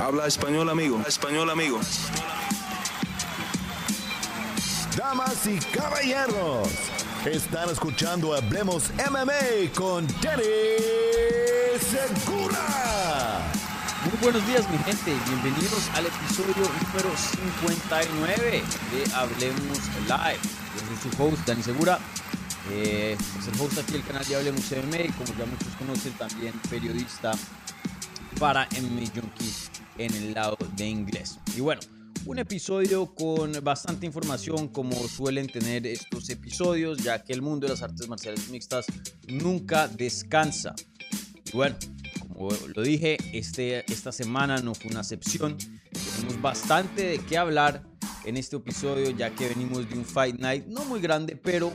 Habla español, amigo. Español, amigo. Damas y caballeros, están escuchando Hablemos MMA con Danny Segura. Muy buenos días mi gente, bienvenidos al episodio número 59 de Hablemos Live. Yo soy su host, Dani Segura, eh, es el host aquí del canal de Hablemos MMA, como ya muchos conocen, también periodista para MMA Junkie en el lado de inglés. Y bueno, un episodio con bastante información como suelen tener estos episodios, ya que el mundo de las artes marciales mixtas nunca descansa. Bueno, como lo dije, este, esta semana no fue una excepción. Tenemos bastante de qué hablar en este episodio, ya que venimos de un Fight Night no muy grande, pero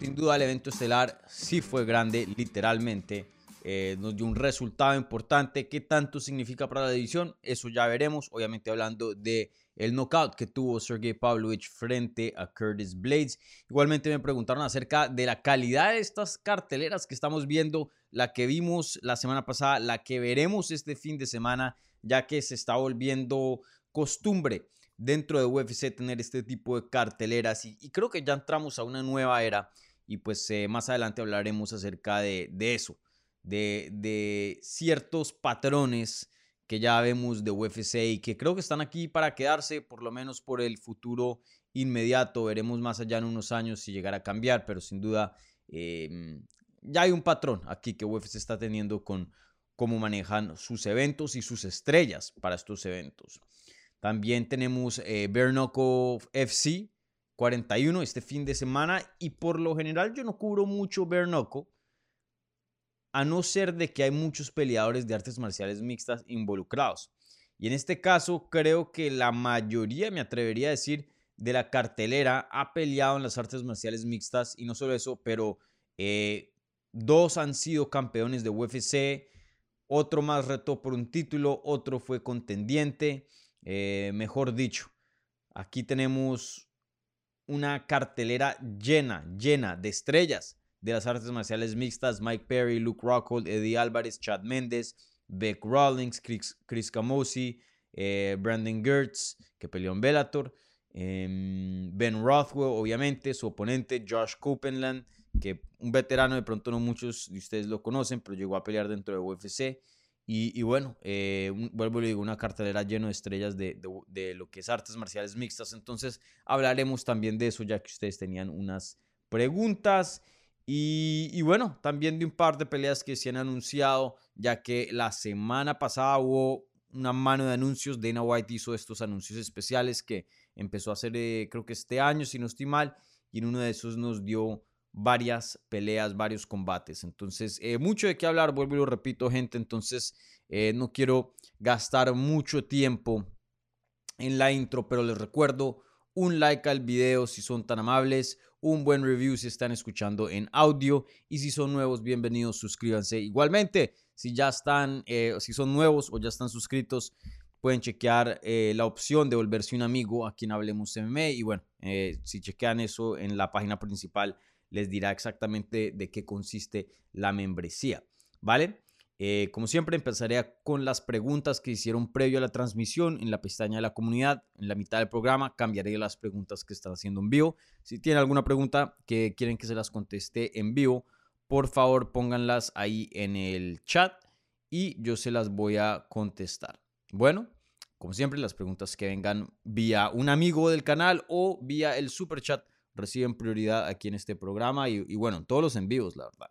sin duda el evento estelar sí fue grande, literalmente. Eh, nos dio un resultado importante. ¿Qué tanto significa para la división? Eso ya veremos. Obviamente hablando de el knockout que tuvo Sergey Pavlovich frente a Curtis Blades. Igualmente me preguntaron acerca de la calidad de estas carteleras que estamos viendo, la que vimos la semana pasada, la que veremos este fin de semana, ya que se está volviendo costumbre dentro de UFC tener este tipo de carteleras y, creo que ya entramos a una nueva era y pues eh, más adelante hablaremos acerca de, de eso de, ciertos patrones que ya vemos de UFC y que creo que están aquí para quedarse, por lo menos por el futuro inmediato. Veremos más allá en unos años si llegará a cambiar, pero sin duda em, ya hay un patrón aquí que UFC está teniendo con cómo manejan sus eventos y sus estrellas para estos eventos. También tenemos eh, FC 41 este fin de semana y por lo general yo no cubro mucho Bernoco a no ser de que hay muchos peleadores de artes marciales mixtas involucrados. Y en este caso creo que la mayoría, me atrevería a decir, de la cartelera ha peleado en las artes marciales mixtas y no solo eso, pero eh, dos han sido campeones de UFC, otro más retó por un título, otro fue contendiente, eh, mejor dicho, aquí tenemos una cartelera llena, llena de estrellas de las artes marciales mixtas, Mike Perry, Luke Rockhold, Eddie Álvarez, Chad Méndez, Beck Rawlings, Chris, Chris Camosi, eh, Brandon Gertz, que peleó en Bellator, em, Ben Rothwell, obviamente, su oponente, Josh Copeland, que un veterano, de pronto no muchos de ustedes lo conocen, pero llegó a pelear dentro de UFC. Y, bueno, eh, vuelvo y una cartelera llena de estrellas de, de, lo que es artes marciales mixtas. Entonces hablaremos también de eso, ya que ustedes tenían unas preguntas. Y, bueno, también de un par de peleas que se han anunciado, ya que la semana pasada hubo una mano de anuncios. Dana White hizo estos anuncios especiales que empezó a hacer, eh, creo que este año, si no estoy mal, y en uno de esos nos dio varias peleas, varios combates. Entonces, eh, mucho de qué hablar, vuelvo y lo repito, gente. Entonces, eh, no quiero gastar mucho tiempo en la intro, pero les recuerdo un like al video si son tan amables, un buen review si están escuchando en audio y si son nuevos, bienvenidos, suscríbanse. Igualmente, si ya están, eh, si son nuevos o ya están suscritos, pueden chequear eh, la opción de volverse un amigo a quien hablemos MMA y bueno, eh, si chequean eso en la página principal les dirá exactamente de qué consiste la membresía, ¿vale? Eh, como siempre, empezaré con las preguntas que hicieron previo a la transmisión en la pestaña de la comunidad. En la mitad del programa cambiaré las preguntas que están haciendo en vivo. Si tienen alguna pregunta que quieren que se las conteste en vivo, por favor pónganlas ahí en el chat y yo se las voy a contestar. Bueno, como siempre, las preguntas que vengan vía un amigo del canal o vía el super chat reciben prioridad aquí en este programa y, bueno, todos los envíos, la verdad.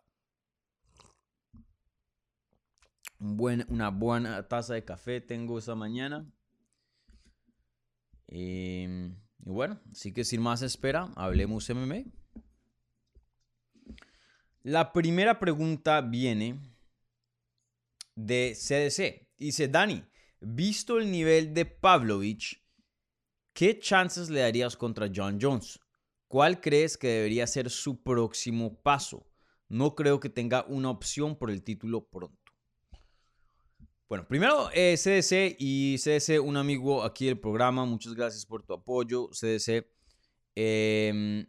Una buena taza de café tengo esa mañana. Em, y bueno, así que sin más espera, hablemos MMA. La primera pregunta viene de CDC. Dice Dani, visto el nivel de Pavlovich, ¿qué chances le darías contra John Jones? ¿Cuál crees que debería ser su próximo paso? No creo que tenga una opción por el título pronto. Bueno, primero CDC eh, y CDC, un amigo aquí del programa, muchas gracias por tu apoyo, CDC. Em,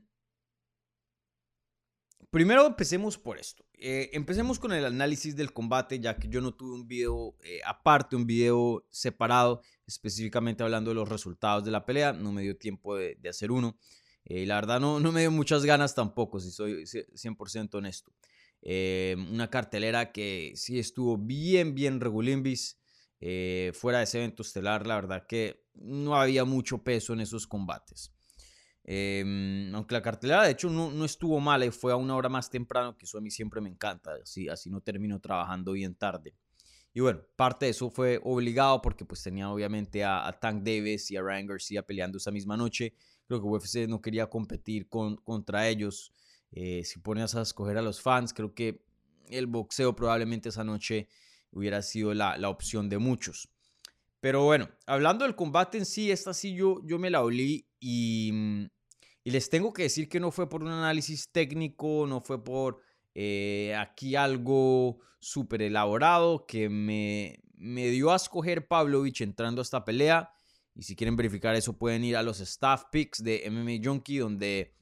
primero empecemos por esto. Eh, empecemos con el análisis del combate, ya que yo no tuve un video eh, aparte, un video separado, específicamente hablando de los resultados de la pelea. No me dio tiempo de, hacer uno. la verdad no, no me dio muchas ganas tampoco, si soy 100% honesto. Una cartelera que sí estuvo bien, bien regulimbis. fuera de ese evento estelar, la verdad que no había mucho peso en esos combates. Em, aunque la cartelera de hecho no, estuvo mala y fue a una hora más temprano, que eso a mí siempre me encanta, así, así no termino trabajando bien tarde. Y bueno, parte de eso fue obligado porque pues tenía obviamente a, Tank Davis y a Ryan García peleando esa misma noche. Creo que UFC no quería competir con, contra ellos. Eh, si pones a escoger a los fans, creo que el boxeo probablemente esa noche hubiera sido la, la opción de muchos. Pero bueno, hablando del combate en sí, esta sí yo, yo me la olí y, y les tengo que decir que no fue por un análisis técnico, no fue por eh, aquí algo súper elaborado que me, me dio a escoger Pavlovich entrando a esta pelea. Y si quieren verificar eso, pueden ir a los staff picks de MMA Junkie, donde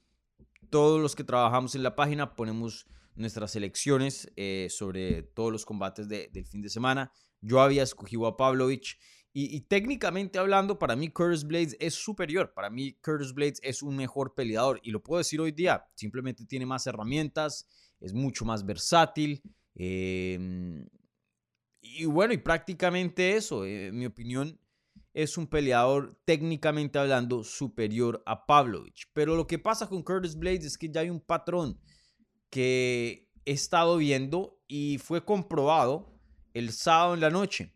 todos los que trabajamos en la página ponemos nuestras selecciones eh, sobre todos los combates del fin de semana. Yo había escogido a Pavlovich y, técnicamente hablando, para mí Curtis Blades es superior. Para mí Curtis Blades es un mejor peleador. Y lo puedo decir hoy día. Simplemente tiene más herramientas, es mucho más versátil. Em, y bueno, y prácticamente eso. Eh, en mi opinión, es un peleador técnicamente hablando superior a Pavlovich. Pero lo que pasa con Curtis Blades es que ya hay un patrón que he estado viendo y fue comprobado el sábado en la noche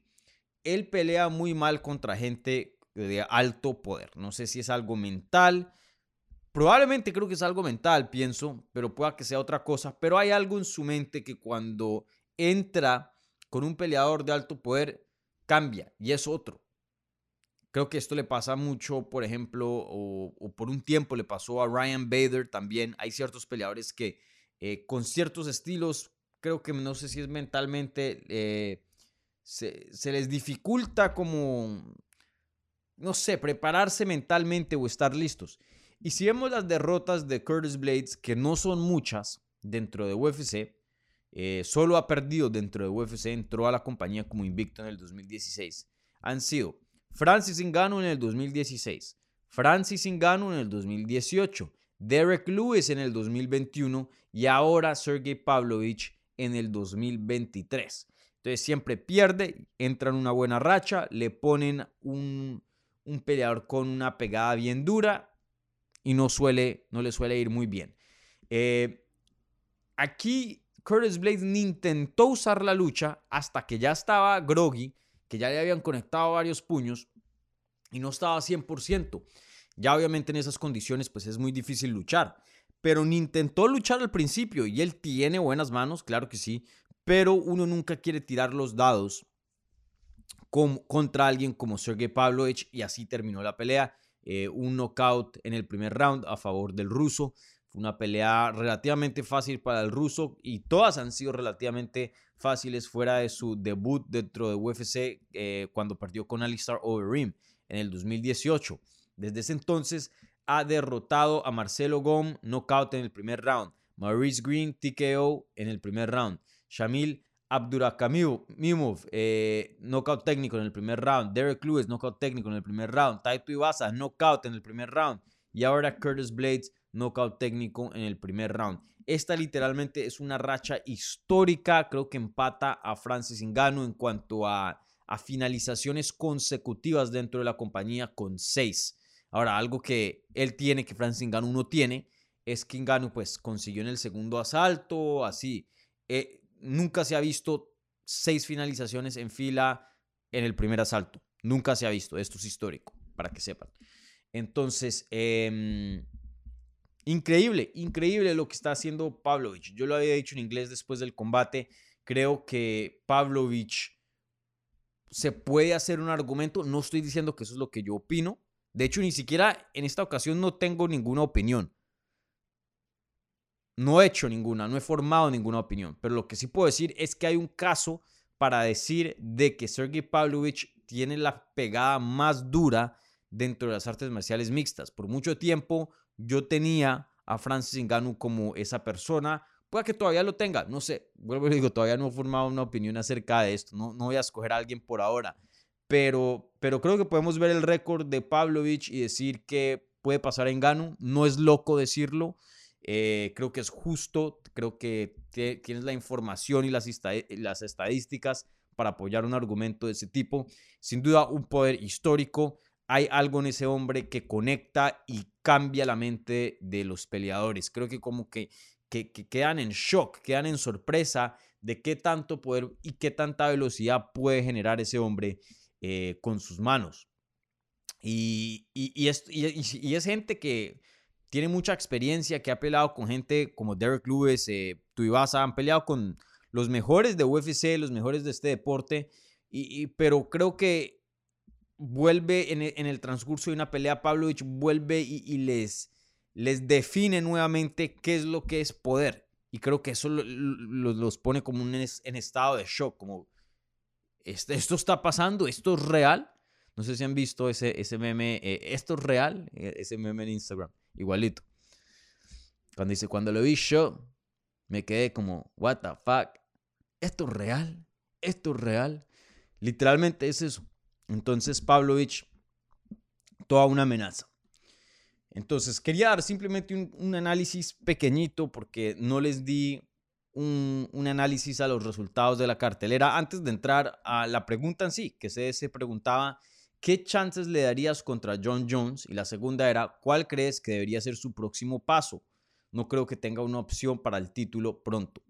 él pelea muy mal contra gente de alto poder. No sé si es algo mental. Probablemente creo que es algo mental, pienso, pero pueda que sea otra cosa. Pero hay algo en su mente que cuando entra con un peleador de alto poder, cambia y es otro. Creo que esto le pasa mucho, por ejemplo, o, por un tiempo le pasó a Ryan Bader también. Hay ciertos peleadores que eh, con ciertos estilos, creo que no sé si es mentalmente eh, se, les dificulta como, no sé, prepararse mentalmente o estar listos. Y si vemos las derrotas de Curtis Blades, que no son muchas dentro de UFC, eh, solo ha perdido dentro de UFC, entró a la compañía como invicto en el 2016. Han sido Francis Ngannou en el 2016, Francis Ngannou en el 2018, Derek Lewis en el 2021 y ahora Sergey Pavlovich en el 2023. Entonces siempre pierde, entra en una buena racha, le ponen un, peleador con una pegada bien dura y no, suele, no le suele ir muy bien. Eh, aquí Curtis Blades intentó usar la lucha hasta que ya estaba groggy, que ya le habían conectado varios puños y no estaba 100%. Ya obviamente en esas condiciones pues es muy difícil luchar. Pero ni intentó luchar al principio y él tiene buenas manos, claro que sí, pero uno nunca quiere tirar los dados contra alguien como Sergey Pavlovich y así terminó la pelea. Eh, un knockout en el primer round a favor del ruso. Una pelea relativamente fácil para el ruso y todas han sido relativamente fáciles fuera de su debut dentro de UFC eh, cuando perdió con Alistair Overeem en el 2018. Desde ese entonces ha derrotado a Marcelo Gom, knockout en el primer round. Maurice Green, TKO en el primer round. Shamil Abdurakamimov, eh, knockout técnico en el primer round. Derek Lewis, knockout técnico en el primer round. Taito Iwasa, knockout en el primer round. Y ahora Curtis Blades, knockout técnico en el primer round. Esta literalmente es una racha histórica. Creo que empata a Francis Ngannou en cuanto a, a finalizaciones consecutivas dentro de la compañía con seis. Ahora, algo que él tiene, que Francis Ngannou no tiene, es que Ngannou pues consiguió en el segundo asalto, así. Eh, nunca se ha visto seis finalizaciones en fila en el primer asalto. Nunca se ha visto. Esto es histórico, para que sepan. Entonces, em, increíble, increíble lo que está haciendo Pavlovich. Yo lo había dicho en inglés después del combate. Creo que Pavlovich se puede hacer un argumento. No estoy diciendo que eso es lo que yo opino. De hecho, ni siquiera en esta ocasión no tengo ninguna opinión. No he hecho ninguna, no he formado ninguna opinión, pero lo que sí puedo decir es que hay un caso para decir de que Sergey Pavlovich tiene la pegada más dura dentro de las artes marciales mixtas. Por mucho tiempo yo tenía a Francis Ngannou como esa persona pueda que todavía lo tenga, no sé, vuelvo y digo, todavía no he formado una opinión acerca de esto, no, no voy a escoger a alguien por ahora, pero, pero creo que podemos ver el récord de Pavlovich y decir que puede pasar en Gano, no es loco decirlo, eh, creo que es justo, creo que tienes la información y las, las estadísticas para apoyar un argumento de ese tipo. Sin duda, un poder histórico. Hay algo en ese hombre que conecta y cambia la mente de los peleadores. Creo que como que, que, quedan en shock, quedan en sorpresa de qué tanto poder y qué tanta velocidad puede generar ese hombre eh, con sus manos. Y, y, es, y, es, gente que tiene mucha experiencia, que ha peleado con gente como Derek Lewis, eh, Tuivasa, han peleado con los mejores de UFC, los mejores de este deporte, pero creo que vuelve en e, el, transcurso de una pelea, Pavlovich vuelve y, les, les define nuevamente qué es lo que es poder. Y creo que eso los pone como en estado de shock, como este, esto está pasando, esto es real. No sé si han visto ese, ese meme, eh, esto es real, e, ese meme en Instagram, igualito. Cuando dice, cuando lo vi yo, me quedé como, what the fuck, ¿esto es real? ¿Esto es real? Literalmente es eso. Entonces Pavlovich, toda una amenaza. Entonces quería dar simplemente un, análisis pequeñito porque no les di un, análisis a los resultados de la cartelera antes de entrar a la pregunta en sí, que se, se preguntaba ¿qué chances le darías contra John Jones? Y la segunda era, ¿cuál crees que debería ser su próximo paso? No creo que tenga una opción para el título pronto.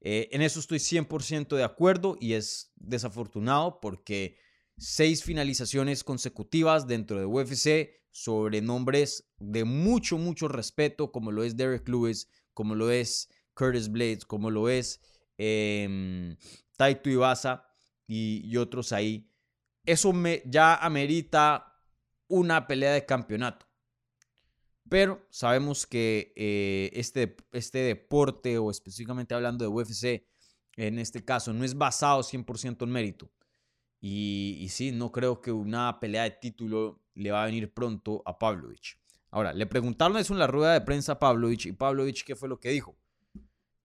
Eh, en eso estoy 100% de acuerdo y es desafortunado porque seis finalizaciones consecutivas dentro de UFC sobre nombres de mucho, mucho respeto, como lo es Derek Lewis, como lo es Curtis Blades, como lo es eh, Taito Ibaza y, otros ahí. Eso ya amerita una pelea de campeonato. Pero sabemos que eh, este, este deporte, o específicamente hablando de UFC, en este caso, no es basado 100% en mérito. Y, y, sí, no creo que una pelea de título le va a venir pronto a Pavlovich. Ahora, le preguntaron eso en la rueda de prensa a Pavlovich y Pavlovich, ¿qué fue lo que dijo?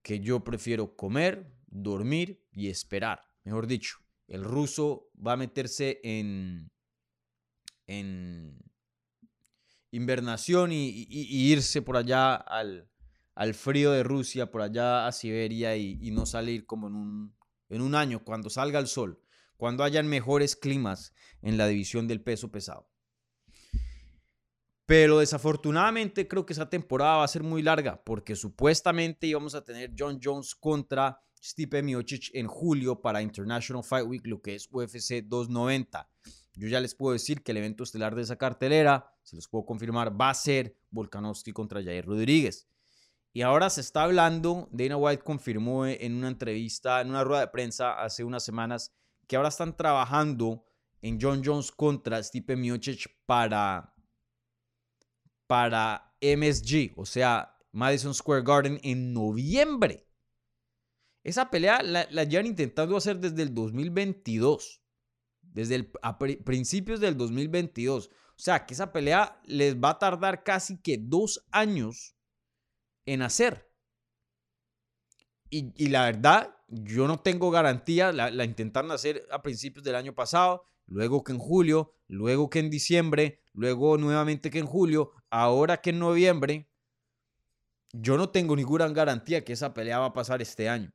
Que yo prefiero comer, dormir y esperar. Mejor dicho, el ruso va a meterse en, en, invernación y, irse por allá al, frío de Rusia, por allá a Siberia y, no salir como en un, en un año, cuando salga el sol, cuando hayan mejores climas en la división del peso pesado. Pero desafortunadamente creo que esa temporada va a ser muy larga porque supuestamente íbamos a tener John Jones contra Stipe Miocic en julio para International Fight Week, lo que es UFC 290. Yo ya les puedo decir que el evento estelar de esa cartelera, se los puedo confirmar, va a ser Volkanovski contra Jair Rodríguez. Y ahora se está hablando, Dana White confirmó en una entrevista, en una rueda de prensa hace unas semanas, que ahora están trabajando en John Jones contra Stipe Miocic para, para MSG, o sea, Madison Square Garden en noviembre. Esa pelea la, la llevan intentando hacer desde el 2022 desde el, a principios del 2022. O sea, que esa pelea les va a tardar casi que dos años en hacer. Y, la verdad, yo no tengo garantía. La, la, intentaron hacer a principios del año pasado, luego que en julio, luego que en diciembre, luego nuevamente que en julio, ahora que en noviembre. Yo no tengo ninguna garantía que esa pelea va a pasar este año.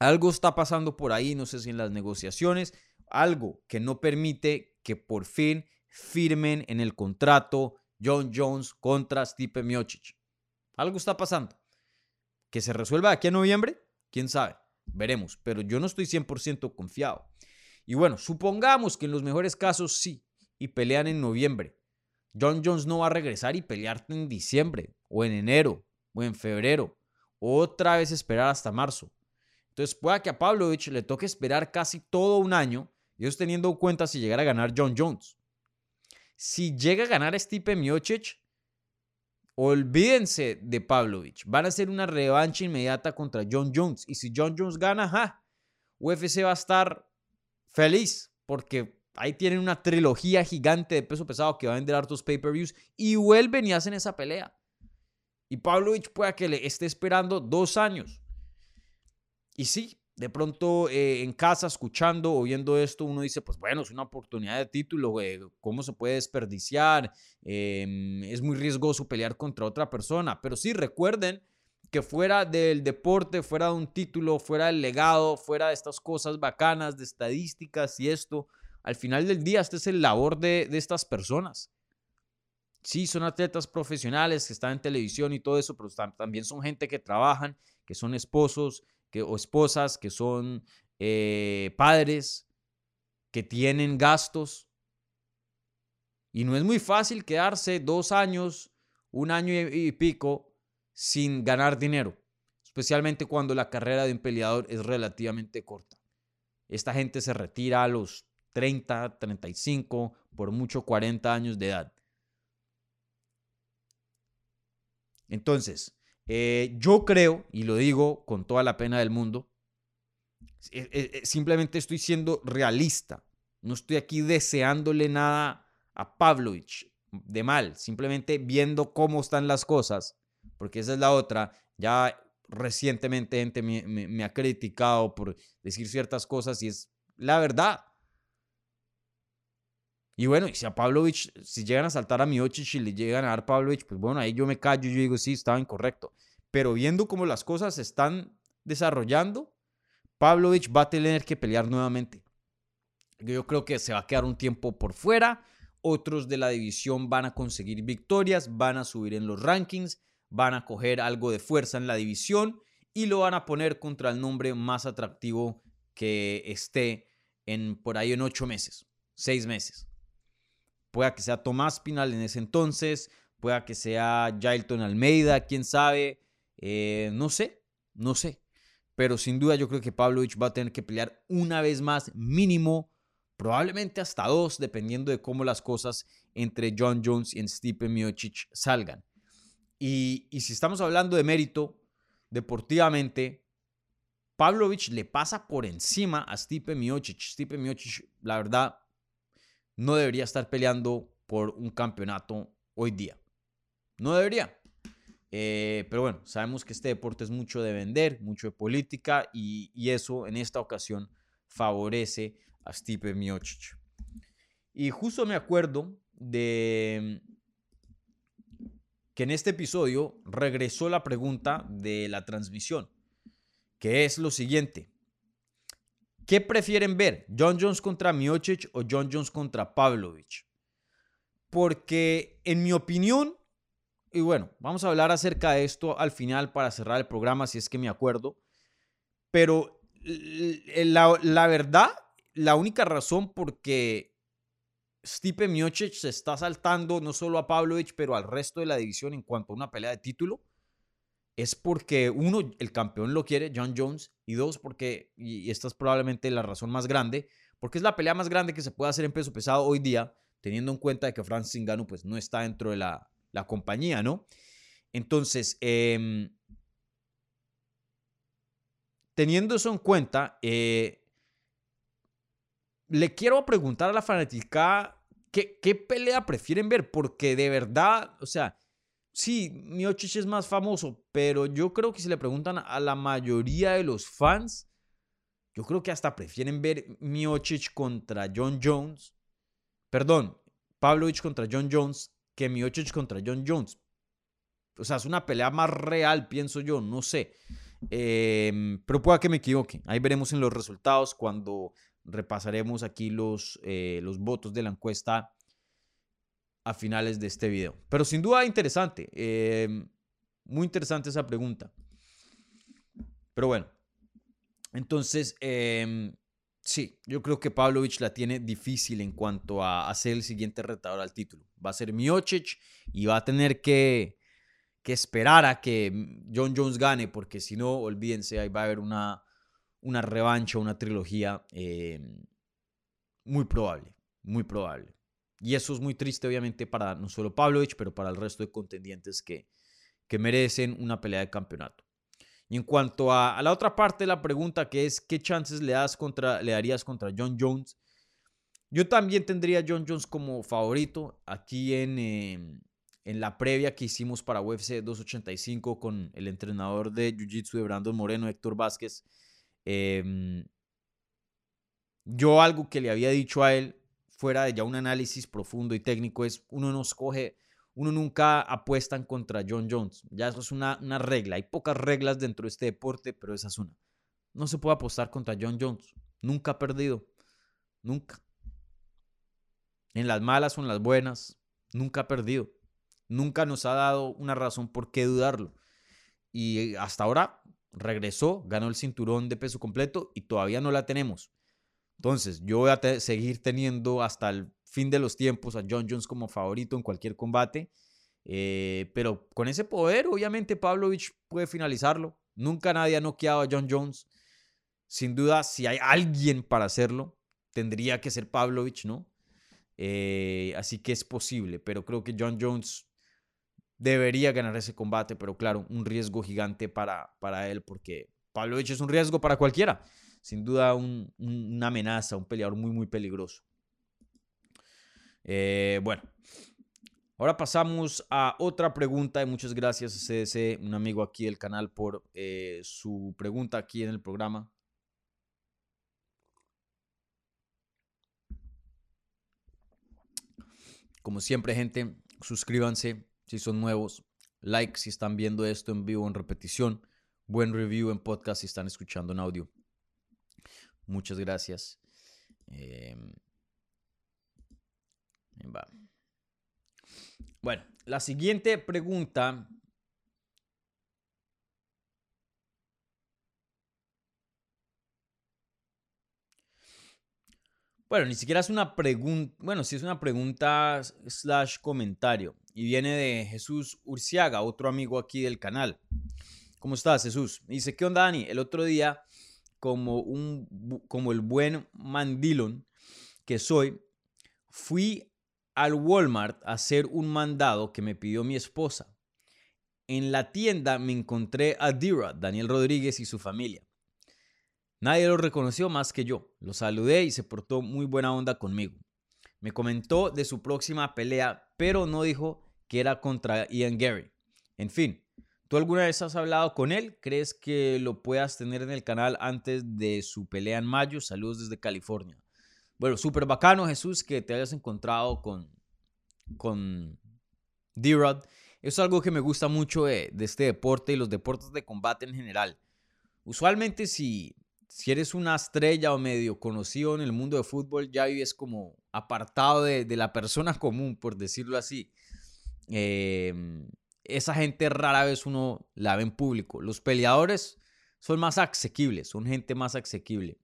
Algo está pasando por ahí, no sé si en las negociaciones, algo que no permite que por fin firmen en el contrato John Jones contra Stipe Miocic. Algo está pasando. ¿Que se resuelva aquí en noviembre? ¿Quién sabe? Veremos, pero yo no estoy 100% confiado. Y bueno, supongamos que en los mejores casos sí, y pelean en noviembre. John Jones no va a regresar y pelearte en diciembre, o en enero, o en febrero. Otra vez esperar hasta marzo. Entonces pueda que a Pavlovich le toque esperar casi todo un año y eso teniendo en cuenta si llegara a ganar John Jones. Si llega a ganar Stipe Miocic, olvídense de Pavlovich. Van a hacer una revancha inmediata contra John Jones. Y si John Jones gana, UFC va a estar feliz porque ahí tienen una trilogía gigante de peso pesado que va a vender hartos pay-per-views y vuelven y hacen esa pelea. Y Pavlovich pueda que le esté esperando dos años. Y sí, de pronto eh, en casa, escuchando o viendo esto, uno dice, pues bueno, es una oportunidad de título, güey, ¿cómo se puede desperdiciar? Em, es muy riesgoso pelear contra otra persona. Pero sí, recuerden que fuera del deporte, fuera de un título, fuera del legado, fuera de estas cosas bacanas, de estadísticas y esto, al final del día, este es el labor de, de estas personas. Sí, son atletas profesionales que están en televisión y todo eso, pero también son gente que trabajan, que son esposos o esposas, que son eh, padres, que tienen gastos. Y no es muy fácil quedarse dos años, un año y pico sin ganar dinero, especialmente cuando la carrera de un peleador es relativamente corta. Esta gente se retira a los 30, 35, por mucho 40 años de edad. Entonces, eh, yo creo, y lo digo con toda la pena del mundo, eh, eh, simplemente estoy siendo realista. No estoy aquí deseándole nada a Pavlovich de mal, simplemente viendo cómo están las cosas porque esa es la otra. Ya recientemente gente me, ha criticado por decir ciertas cosas y es la verdad. Y bueno, y si a Pavlovich, si llegan a saltar a Miocic y le llegan a dar Pavlovich, pues bueno, ahí yo me callo y yo digo, sí, estaba incorrecto. Pero viendo cómo las cosas se están desarrollando, Pavlovich va a tener que pelear nuevamente. Yo creo que se va a quedar un tiempo por fuera. Otros de la división van a conseguir victorias, van a subir en los rankings van a coger algo de fuerza en la división y lo van a poner contra el nombre más atractivo que esté en por ahí en ocho meses, seis meses. Pueda que sea Tomás Pinal en ese entonces, pueda que sea Jailton Almeida, quién sabe, eh, no sé, no sé. Pero sin duda yo creo que Pavlovich va a tener que pelear una vez más, mínimo, probablemente hasta dos, dependiendo de cómo las cosas entre John Jones y Stipe Miocic salgan. Y, si estamos hablando de mérito, deportivamente, Pavlovich le pasa por encima a Stipe Miocic. Stipe Miocic, la verdad, no debería estar peleando por un campeonato hoy día. No debería. Eh, pero bueno, sabemos que este deporte es mucho de vender, mucho de política y, eso en esta ocasión favorece a Stipe Miocic. Y justo me acuerdo de que en este episodio regresó la pregunta de la transmisión, que es lo siguiente. ¿Qué prefieren ver? ¿John Jones contra Miocic o John Jones contra Pavlovich? Porque en mi opinión, y bueno, vamos a hablar acerca de esto al final para cerrar el programa, si es que me acuerdo, pero la, verdad, la única razón por que Stipe Miocic se está saltando no solo a Pavlovich, pero al resto de la división en cuanto a una pelea de título, es porque uno, el campeón lo quiere, John Jones, y dos, porque, y esta es probablemente la razón más grande, porque es la pelea más grande que se puede hacer en peso pesado hoy día, teniendo en cuenta que Francis Ngannou pues no está dentro de la, compañía, ¿no? Entonces, em, teniendo eso en cuenta, eh, le quiero preguntar a la fanática ¿Qué, pelea prefieren ver? Porque de verdad, o sea, sí, Miocic es más famoso, pero yo creo que si le preguntan a la mayoría de los fans, yo creo que hasta prefieren ver Miocic contra John Jones. Perdón, Pavlovich contra John Jones que Miocic contra John Jones. O sea, es una pelea más real, pienso yo, no sé. Em, pero pueda que me equivoque. Ahí veremos en los resultados cuando repasaremos aquí los, eh, los votos de la encuesta a finales de este video. Pero sin duda interesante, em, muy interesante esa pregunta. Pero bueno, entonces, em, sí, yo creo que Pavlovich la tiene difícil en cuanto a, ser el siguiente retador al título. Va a ser Miocic y va a tener que, que esperar a que John Jones gane, porque si no, olvídense, ahí va a haber una, una revancha, una trilogía em, muy probable, muy probable. Y eso es muy triste, obviamente, para no solo Pavlovich, pero para el resto de contendientes que, que merecen una pelea de campeonato. Y en cuanto a, la otra parte de la pregunta, que es qué chances le, das contra, le darías contra John Jones, yo también tendría John Jones como favorito aquí en, em, en la previa que hicimos para UFC 285 con el entrenador de Jiu-Jitsu de Brandon Moreno, Héctor Vázquez, em, yo algo que le había dicho a él, fuera de ya un análisis profundo y técnico, es uno no escoge, uno nunca apuesta en contra John Jones. Ya eso es una, una regla. Hay pocas reglas dentro de este deporte, pero esa es una. No se puede apostar contra John Jones. Nunca ha perdido. Nunca. En las malas o en las buenas. Nunca ha perdido. Nunca nos ha dado una razón por qué dudarlo. Y hasta ahora regresó, ganó el cinturón de peso completo y todavía no la tenemos. Entonces, yo voy a seguir teniendo hasta el fin de los tiempos a John Jones como favorito en cualquier combate. Eh, pero con ese poder, obviamente, Pavlovich puede finalizarlo. Nunca nadie ha noqueado a John Jones. Sin duda, si hay alguien para hacerlo, tendría que ser Pavlovich, ¿no? Eh, así que es posible, pero creo que John Jones debería ganar ese combate, pero claro, un riesgo gigante para, para él, porque Pavlovich es un riesgo para cualquiera. Sin duda, una amenaza, un peleador muy, muy peligroso. Eh, bueno, ahora pasamos a otra pregunta y muchas gracias a CDC, un amigo aquí del canal, por eh, su pregunta aquí en el programa. Como siempre, gente, suscríbanse si son nuevos, like si están viendo esto en vivo en repetición, buen review en podcast si están escuchando en audio. Muchas gracias. Em, bueno, la siguiente pregunta Bueno, ni siquiera es una pregunta, bueno, sí es una pregunta slash comentario y viene de Jesús Urciaga, otro amigo aquí del canal. ¿Cómo estás, Jesús? dice, ¿qué onda, Dani? El otro día, como, un, como el buen mandilón que soy, fui al Walmart a hacer un mandado que me pidió mi esposa. En la tienda me encontré a Dira, Daniel Rodríguez y su familia. Nadie lo reconoció más que yo. Lo saludé y se portó muy buena onda conmigo. Me comentó de su próxima pelea, pero no dijo que era contra Ian Gary. En fin, ¿tú alguna vez has hablado con él? ¿Crees que lo puedas tener en el canal antes de su pelea en mayo? Saludos desde California. Bueno, súper bacano, Jesús, que te hayas encontrado con, con D-Rod. Es algo que me gusta mucho de, de este deporte y los deportes de combate en general. Usualmente si si eres una estrella o medio conocido en el mundo de fútbol, ya vives como apartado de, la persona común, por decirlo así. Em, esa gente rara vez uno la ve en público. Los peleadores son más asequibles, son gente más asequible.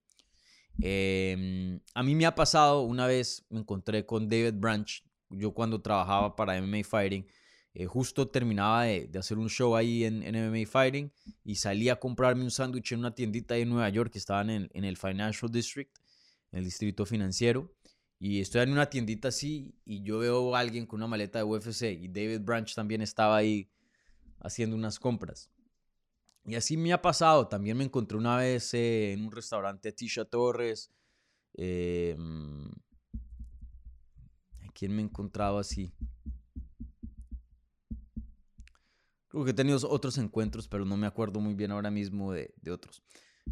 Em, a mí me ha pasado, una vez me encontré con David Branch, yo cuando trabajaba para MMA Fighting, eh, justo terminaba de, hacer un show ahí en, MMA Fighting y salí a comprarme un sándwich en una tiendita ahí en Nueva York que estaban en, en, el Financial District, en el distrito financiero. Y estoy en una tiendita así y yo veo a alguien con una maleta de UFC y David Branch también estaba ahí haciendo unas compras. Y así me ha pasado. También me encontré una vez eh, en un restaurante Tisha Torres. Eh, mm, ¿A quién me he encontrado así? Creo que he tenido otros encuentros, pero no me acuerdo muy bien ahora mismo de, otros.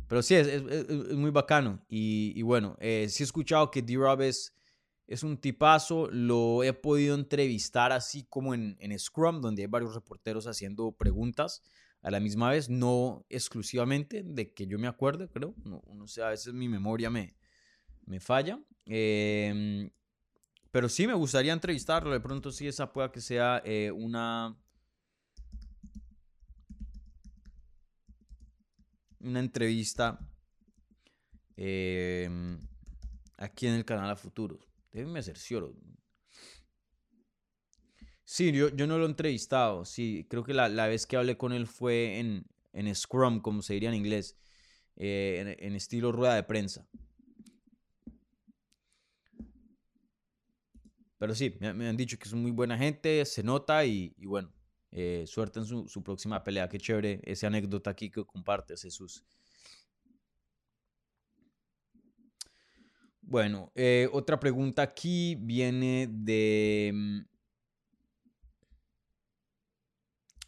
Pero sí, es, es, muy bacano. Y, bueno, eh, sí he escuchado que D-Rob es, un tipazo. Lo he podido entrevistar así como en, en Scrum, donde hay varios reporteros haciendo preguntas a la misma vez, no exclusivamente de que yo me acuerde, creo. No, no sé, a veces mi memoria me, me falla. Em, pero sí me gustaría entrevistarlo. De pronto sí esa pueda que sea eh, una una entrevista em, aquí en el canal a futuro. Déjenme hacer Sí, yo, yo no lo he entrevistado. Sí, creo que la, vez que hablé con él fue en, en Scrum, como se diría en inglés, eh, en, estilo rueda de prensa. Pero sí, me, han dicho que es muy buena gente, se nota y bueno, eh, suerte en su, próxima pelea. Qué chévere esa anécdota aquí que compartes, Jesús. Bueno, eh, otra pregunta aquí viene de... Mm,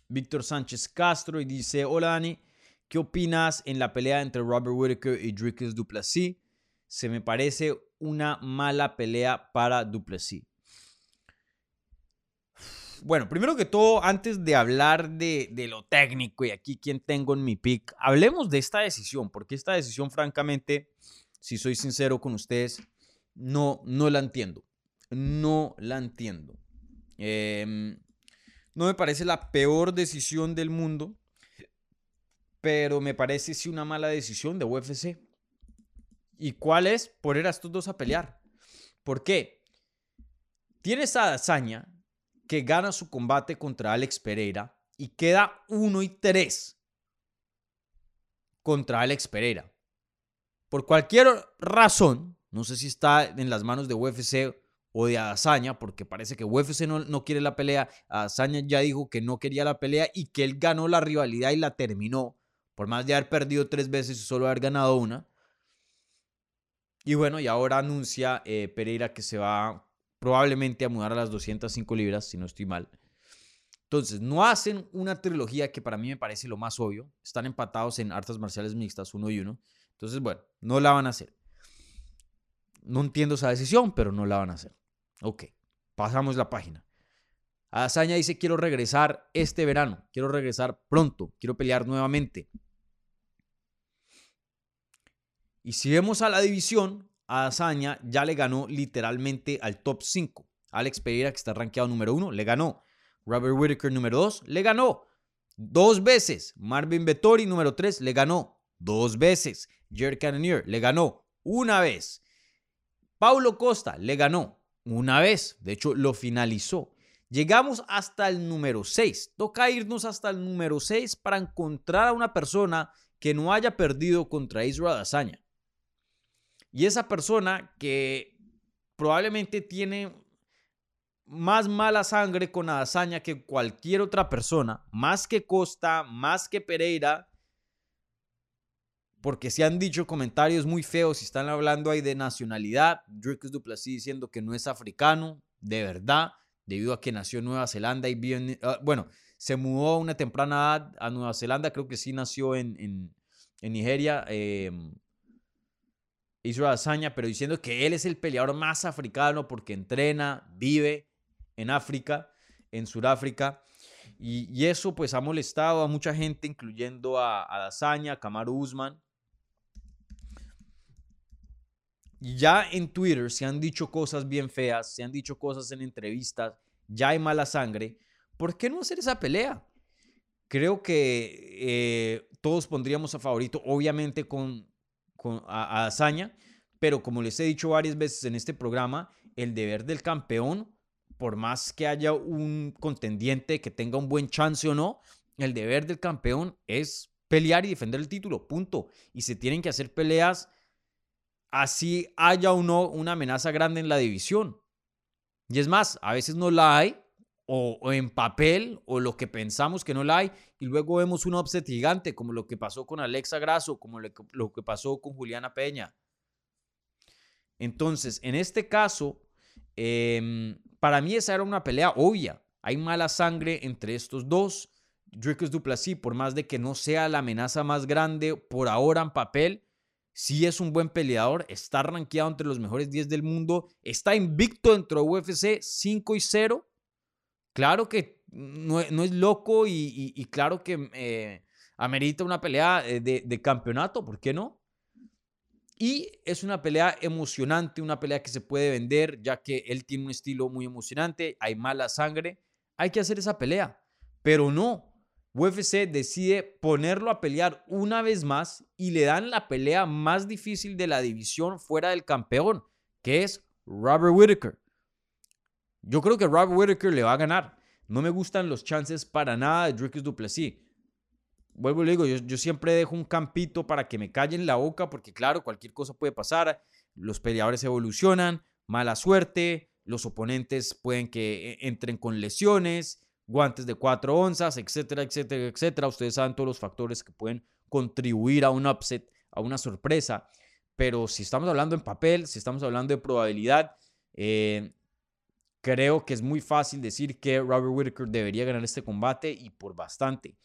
Víctor Sánchez Castro y dice, hola Dani, ¿qué opinas en la pelea entre Robert Whittaker y Dricus Duplessis? Se me parece una mala pelea para Duplessis. Bueno, primero que todo, antes de hablar de, de, lo técnico y aquí quién tengo en mi pick, hablemos de esta decisión, porque esta decisión, francamente, si soy sincero con ustedes, no, no la entiendo. No la entiendo. Em, no me parece la peor decisión del mundo, pero me parece sí una mala decisión de UFC. ¿Y cuál es? Poner a estos dos a pelear. ¿Por qué? Tienes a hazaña que gana su combate contra Alex Pereira y queda 1 y 3 contra Alex Pereira. Por cualquier razón, no sé si está en las manos de UFC o de Adesanya, porque parece que UFC no, no quiere la pelea. Adesanya ya dijo que no quería la pelea y que él ganó la rivalidad y la terminó, por más de haber perdido tres veces y solo haber ganado una. Y bueno, y ahora anuncia eh, Pereira que se va probablemente a mudar a las 205 libras, si no estoy mal. Entonces, no hacen una trilogía que para mí me parece lo más obvio. Están empatados en artes marciales mixtas, uno y uno. Entonces, bueno, no la van a hacer. No entiendo esa decisión, pero no la van a hacer. Ok, pasamos la página. Azaña dice, quiero regresar este verano, quiero regresar pronto, quiero pelear nuevamente. Y si vemos a la división, Azaña ya le ganó literalmente al top 5. Alex Pereira, que está rankeado número 1, le ganó. Robert Whittaker, número 2, le ganó. Dos veces. Marvin Vettori, número 3, le ganó. Dos veces. Jared Cannonier, le ganó. Una vez. Paulo Costa, le ganó una vez, de hecho lo finalizó. Llegamos hasta el número 6. Toca irnos hasta el número 6 para encontrar a una persona que no haya perdido contra Israel Azaña. Y esa persona que probablemente tiene más mala sangre con Adazaña que cualquier otra persona, más que Costa, más que Pereira, porque se han dicho comentarios muy feos y están hablando ahí de nacionalidad. Dricus Duplessis diciendo que no es africano, de verdad, debido a que nació en Nueva Zelanda y bien, ah, bueno, se mudó a una temprana edad a Nueva Zelanda, creo que sí nació en, en, Nigeria, eh, Israel Azaña, pero diciendo que él es el peleador más africano porque entrena, vive en África, en Sudáfrica. Y, eso pues ha molestado a mucha gente, incluyendo a, a Dazaña, a Kamaru Usman, ya en Twitter se han dicho cosas bien feas, se han dicho cosas en entrevistas, ya hay mala sangre. ¿Por qué no hacer esa pelea? Creo que eh, todos pondríamos a favorito, obviamente con, con a, pero como les he dicho varias veces en este programa, el deber del campeón, por más que haya un contendiente que tenga un buen chance o no, el deber del campeón es pelear y defender el título, punto. Y se tienen que hacer peleas así haya o no una amenaza grande en la división. Y es más, a veces no la hay, o, en papel, o lo que pensamos que no la hay, y luego vemos un upset gigante, como lo que pasó con Alexa Grasso, como lo que pasó con Juliana Peña. Entonces, en este caso, em, para mí esa era una pelea obvia. Hay mala sangre entre estos dos. Dricus Duplessis, por más de que no sea la amenaza más grande por ahora en papel, sí es un buen peleador, está rankeado entre los mejores 10 del mundo, está invicto dentro de UFC 5 y 0. Claro que no, es loco y, claro que eh, amerita una pelea eh, de, de campeonato, ¿por qué no? Y es una pelea emocionante, una pelea que se puede vender, ya que él tiene un estilo muy emocionante, hay mala sangre, hay que hacer esa pelea, pero no, UFC decide ponerlo a pelear una vez más y le dan la pelea más difícil de la división fuera del campeón, que es Robert Whittaker. Yo creo que Robert Whittaker le va a ganar. No me gustan los chances para nada de Dricus Duplessis. Vuelvo y le digo, yo, yo siempre dejo un campito para que me callen la boca, porque claro, cualquier cosa puede pasar. Los peleadores evolucionan, mala suerte, los oponentes pueden que e, entren con lesiones, guantes de 4 onzas, etcétera, etcétera, etcétera. Ustedes saben todos los factores que pueden contribuir a un upset, a una sorpresa. Pero si estamos hablando en papel, si estamos hablando de probabilidad, eh, creo que es muy fácil decir que Robert Whittaker debería ganar este combate y por bastante.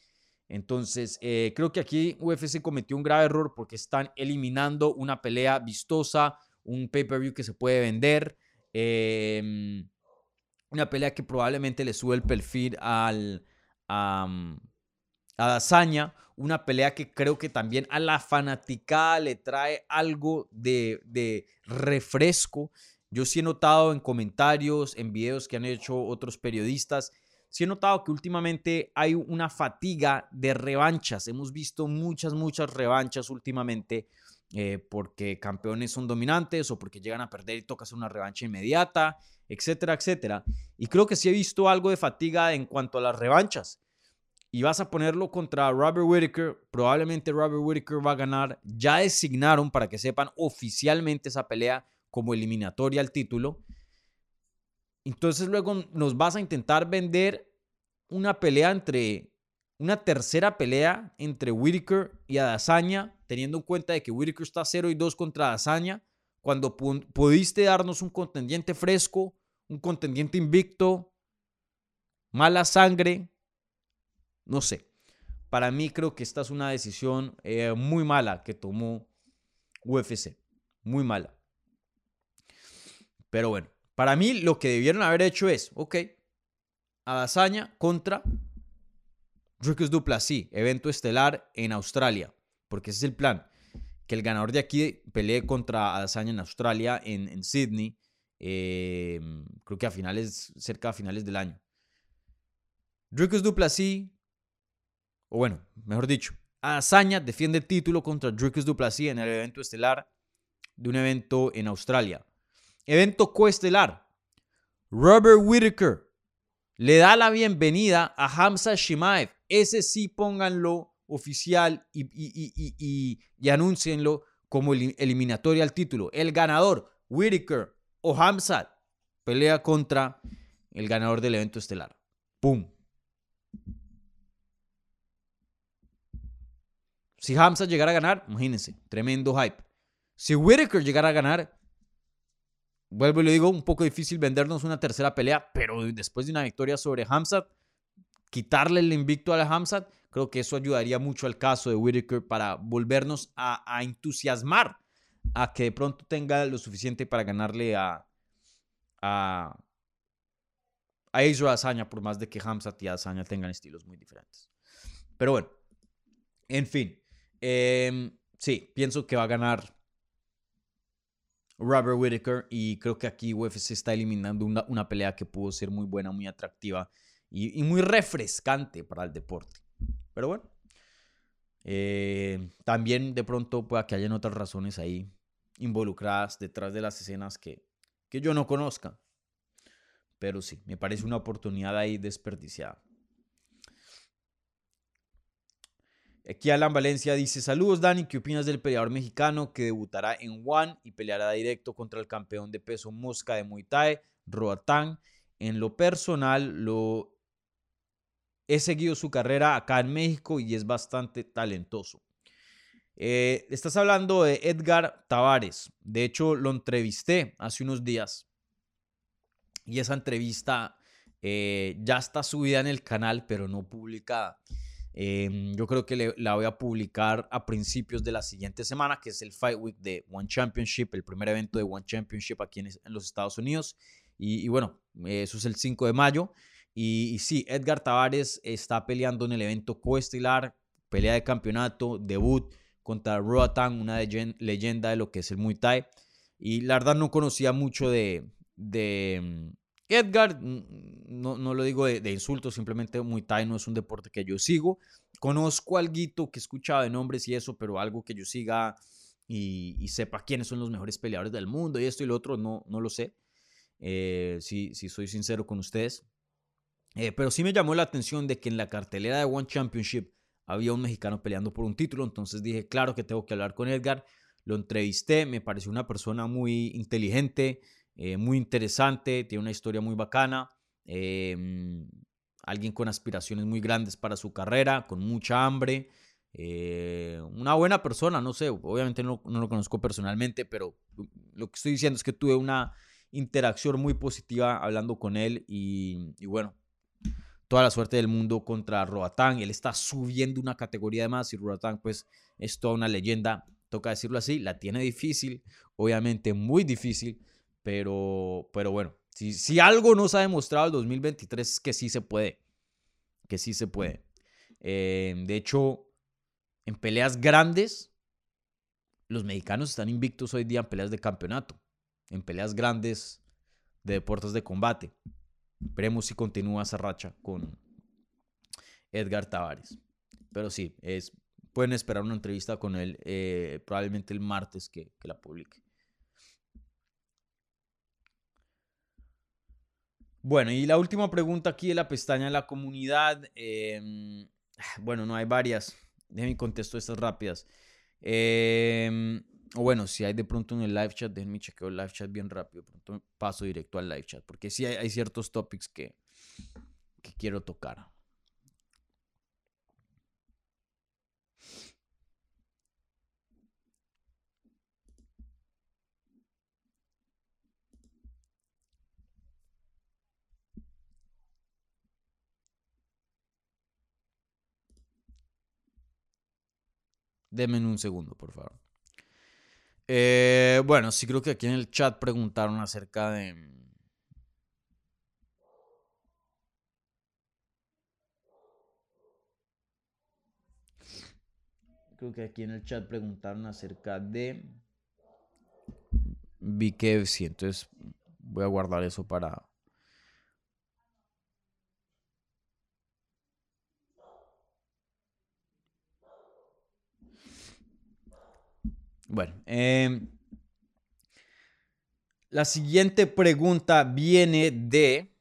Entonces, eh, creo que aquí UFC cometió un grave error porque están eliminando una pelea vistosa, un pay-per-view que se puede vender, em, una pelea que probablemente le sube el perfil al, a, a Dazaña, una pelea que creo que también a la fanaticada le trae algo de, de refresco. Yo sí he notado en comentarios, en videos que han hecho otros periodistas, sí he notado que últimamente hay una fatiga de revanchas. Hemos visto muchas, muchas revanchas últimamente eh, porque campeones son dominantes o porque llegan a perder y toca hacer una revancha inmediata, etcétera, etcétera. Y creo que sí he visto algo de fatiga en cuanto a las revanchas. Y vas a ponerlo contra Robert Whittaker. Probablemente Robert Whittaker va a ganar. Ya designaron, para que sepan, oficialmente esa pelea como eliminatoria al título. Entonces luego nos vas a intentar vender una pelea entre, una tercera pelea entre Whitaker y Adazaña, teniendo en cuenta de que Whitaker está 0 y 2 contra Adazaña, cuando pudiste darnos un contendiente fresco, un contendiente invicto, mala sangre, no sé. Para mí creo que esta es una decisión eh, muy mala que tomó UFC, muy mala. Pero bueno, para mí lo que debieron haber hecho es, ok, Adazaña contra Dricus Duplessis, evento estelar en Australia, porque ese es el plan, que el ganador de aquí pelee contra Adazaña en Australia, en, Sydney, eh, creo que a finales, cerca a finales del año. Dricus Duplessis, o bueno, mejor dicho, Adazaña defiende el título contra Dricus Duplessis en el evento estelar de un evento en Australia. Evento coestelar. Robert Whitaker le da la bienvenida a Hamza Shimaev. Ese sí pónganlo oficial y, y, y, anúncienlo como eliminatoria al título. El ganador, Whitaker o Hamza, pelea contra el ganador del evento estelar. ¡Pum! Si Hamza llegara a ganar, imagínense, tremendo hype. Si Whitaker llegara a ganar, vuelvo y le digo, un poco difícil vendernos una tercera pelea, pero después de una victoria sobre Hamzat, quitarle el invicto a la Hamzat, creo que eso ayudaría mucho al caso de Whitaker para volvernos a, entusiasmar a que de pronto tenga lo suficiente para ganarle a, a, a Israel por más de que Hamzat y Azaña tengan estilos muy diferentes. Pero bueno, en fin, em, sí, pienso que va a ganar Robert Whitaker y creo que aquí UFC está eliminando una, pelea que pudo ser muy buena, muy atractiva y, muy refrescante para el deporte. Pero bueno, eh, también de pronto pueda que hayan otras razones ahí involucradas detrás de las escenas que, que yo no conozca. Pero sí, me parece una oportunidad ahí desperdiciada. Aquí Alan Valencia dice, saludos Dani, ¿qué opinas del peleador mexicano que debutará en One y peleará directo contra el campeón de peso mosca de Muay Thai, Roatán? En lo personal, lo he seguido su carrera acá en México y es bastante talentoso. Eh, estás hablando de Edgar Tavares. De hecho, lo entrevisté hace unos días. Y esa entrevista eh, ya está subida en el canal, pero no publicada. Em, yo creo que la voy a publicar a principios de la siguiente semana, que es el Fight Week de One Championship, el primer evento de One Championship aquí en, los Estados Unidos. Y, bueno, eso es el 5 de mayo. Y, sí, Edgar Tavares está peleando en el evento coestelar, pelea de campeonato, debut contra Roatan, una leyenda de lo que es el Muay Thai. Y la verdad no conocía mucho de, de Edgar, no, no lo digo de, insulto, simplemente Muay Thai no es un deporte que yo sigo. Conozco algo que he escuchado de nombres y eso, pero algo que yo siga y, sepa quiénes son los mejores peleadores del mundo y esto y lo otro, no, no lo sé. Eh, si, soy sincero con ustedes. Eh, pero sí me llamó la atención de que en la cartelera de One Championship había un mexicano peleando por un título, entonces dije, claro que tengo que hablar con Edgar. Lo entrevisté, me pareció una persona muy inteligente, eh, muy interesante, tiene una historia muy bacana, em, alguien con aspiraciones muy grandes para su carrera, con mucha hambre, eh, una buena persona, no sé, obviamente no, no, lo conozco personalmente, pero lo que estoy diciendo es que tuve una interacción muy positiva hablando con él y, y bueno, toda la suerte del mundo contra Roatán. Él está subiendo una categoría de más y Roatán pues es toda una leyenda, toca decirlo así, la tiene difícil, obviamente muy difícil, pero, pero bueno, si, algo nos ha demostrado el 2023 es que sí se puede, que sí se puede. Eh, de hecho, en peleas grandes, los mexicanos están invictos hoy día en peleas de campeonato, en peleas grandes de deportes de combate. Veremos si continúa esa racha con Edgar Tavares. Pero sí, pueden esperar una entrevista con él eh, probablemente el martes que, la publique. Bueno, y la última pregunta aquí de la pestaña de la comunidad. Em, bueno, no hay varias. Déjenme contesto estas rápidas. Eh, o bueno, si hay de pronto en el live chat, déjenme chequeo el live chat bien rápido. Pronto paso directo al live chat. Porque sí hay, ciertos topics que, que quiero tocar. Denme un segundo, por favor. Eh, bueno, sí creo que aquí en el chat preguntaron acerca de... Creo que aquí en el chat preguntaron acerca de BKFC. Entonces voy a guardar eso para, Bueno, em, la siguiente pregunta viene de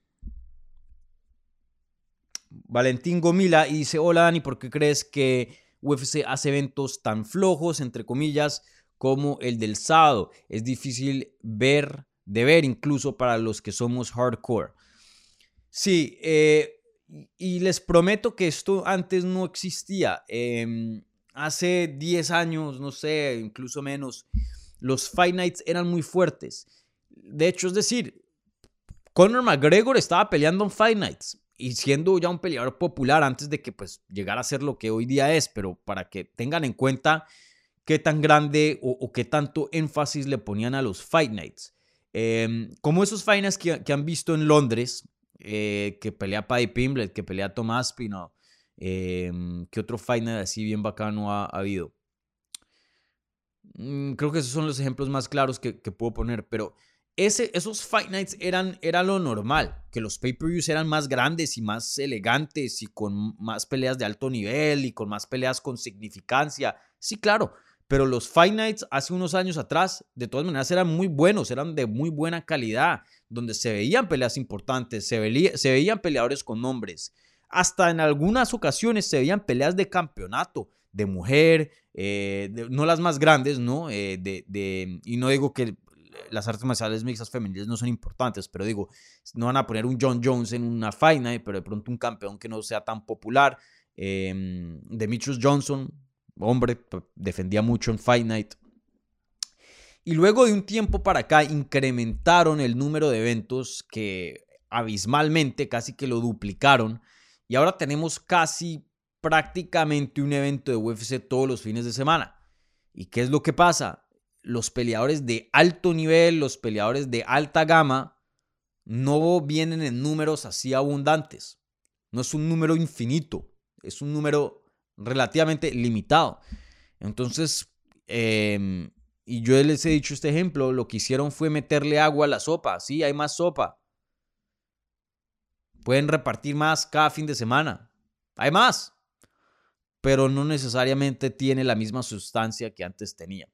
Valentín Gomila y dice, hola Dani, ¿por qué crees que UFC hace eventos tan flojos, entre comillas, como el del sábado? Es difícil ver, de ver incluso para los que somos hardcore. Sí, eh, y les prometo que esto antes no existía. Em, hace 10 años, no sé, incluso menos, los Fight Nights eran muy fuertes. De hecho, es decir, Conor McGregor estaba peleando en Fight Nights y siendo ya un peleador popular antes de que pues llegara a ser lo que hoy día es, pero para que tengan en cuenta qué tan grande o, qué tanto énfasis le ponían a los Fight Nights. Em, como esos Fight Nights que, han visto en Londres, eh, que pelea Paddy Pimblett, que pelea Tomás Pino, Em, ¿Qué otro Fight Night así bien bacano ha, habido? Mm, creo que esos son los ejemplos más claros que, puedo poner, pero ese, esos Fight Nights eran, era lo normal, que los pay-per-views eran más grandes y más elegantes y con más peleas de alto nivel y con más peleas con significancia. Sí, claro, pero los Fight Nights hace unos años atrás, de todas maneras, eran muy buenos, eran de muy buena calidad, donde se veían peleas importantes, se veían peleadores con nombres. Hasta en algunas ocasiones se veían peleas de campeonato de mujer, eh, no las más grandes, ¿no? Eh, de, y no digo que las artes marciales mixtas femeniles no son importantes, pero digo, no van a poner un John Jones en una Fight pero de pronto un campeón que no sea tan popular. Eh, Demetrius Johnson, hombre, defendía mucho en Fight Night. Y luego de un tiempo para acá incrementaron el número de eventos que abismalmente, casi que lo duplicaron. Y ahora tenemos casi prácticamente un evento de UFC todos los fines de semana. ¿Y qué es lo que pasa? Los peleadores de alto nivel, los peleadores de alta gama, no vienen en números así abundantes. No es un número infinito, es un número relativamente limitado. Entonces, em, y yo les he dicho este ejemplo, lo que hicieron fue meterle agua a la sopa. Sí, hay más sopa, Pueden repartir más cada fin de semana. Hay más. Pero no necesariamente tiene la misma sustancia que antes tenía.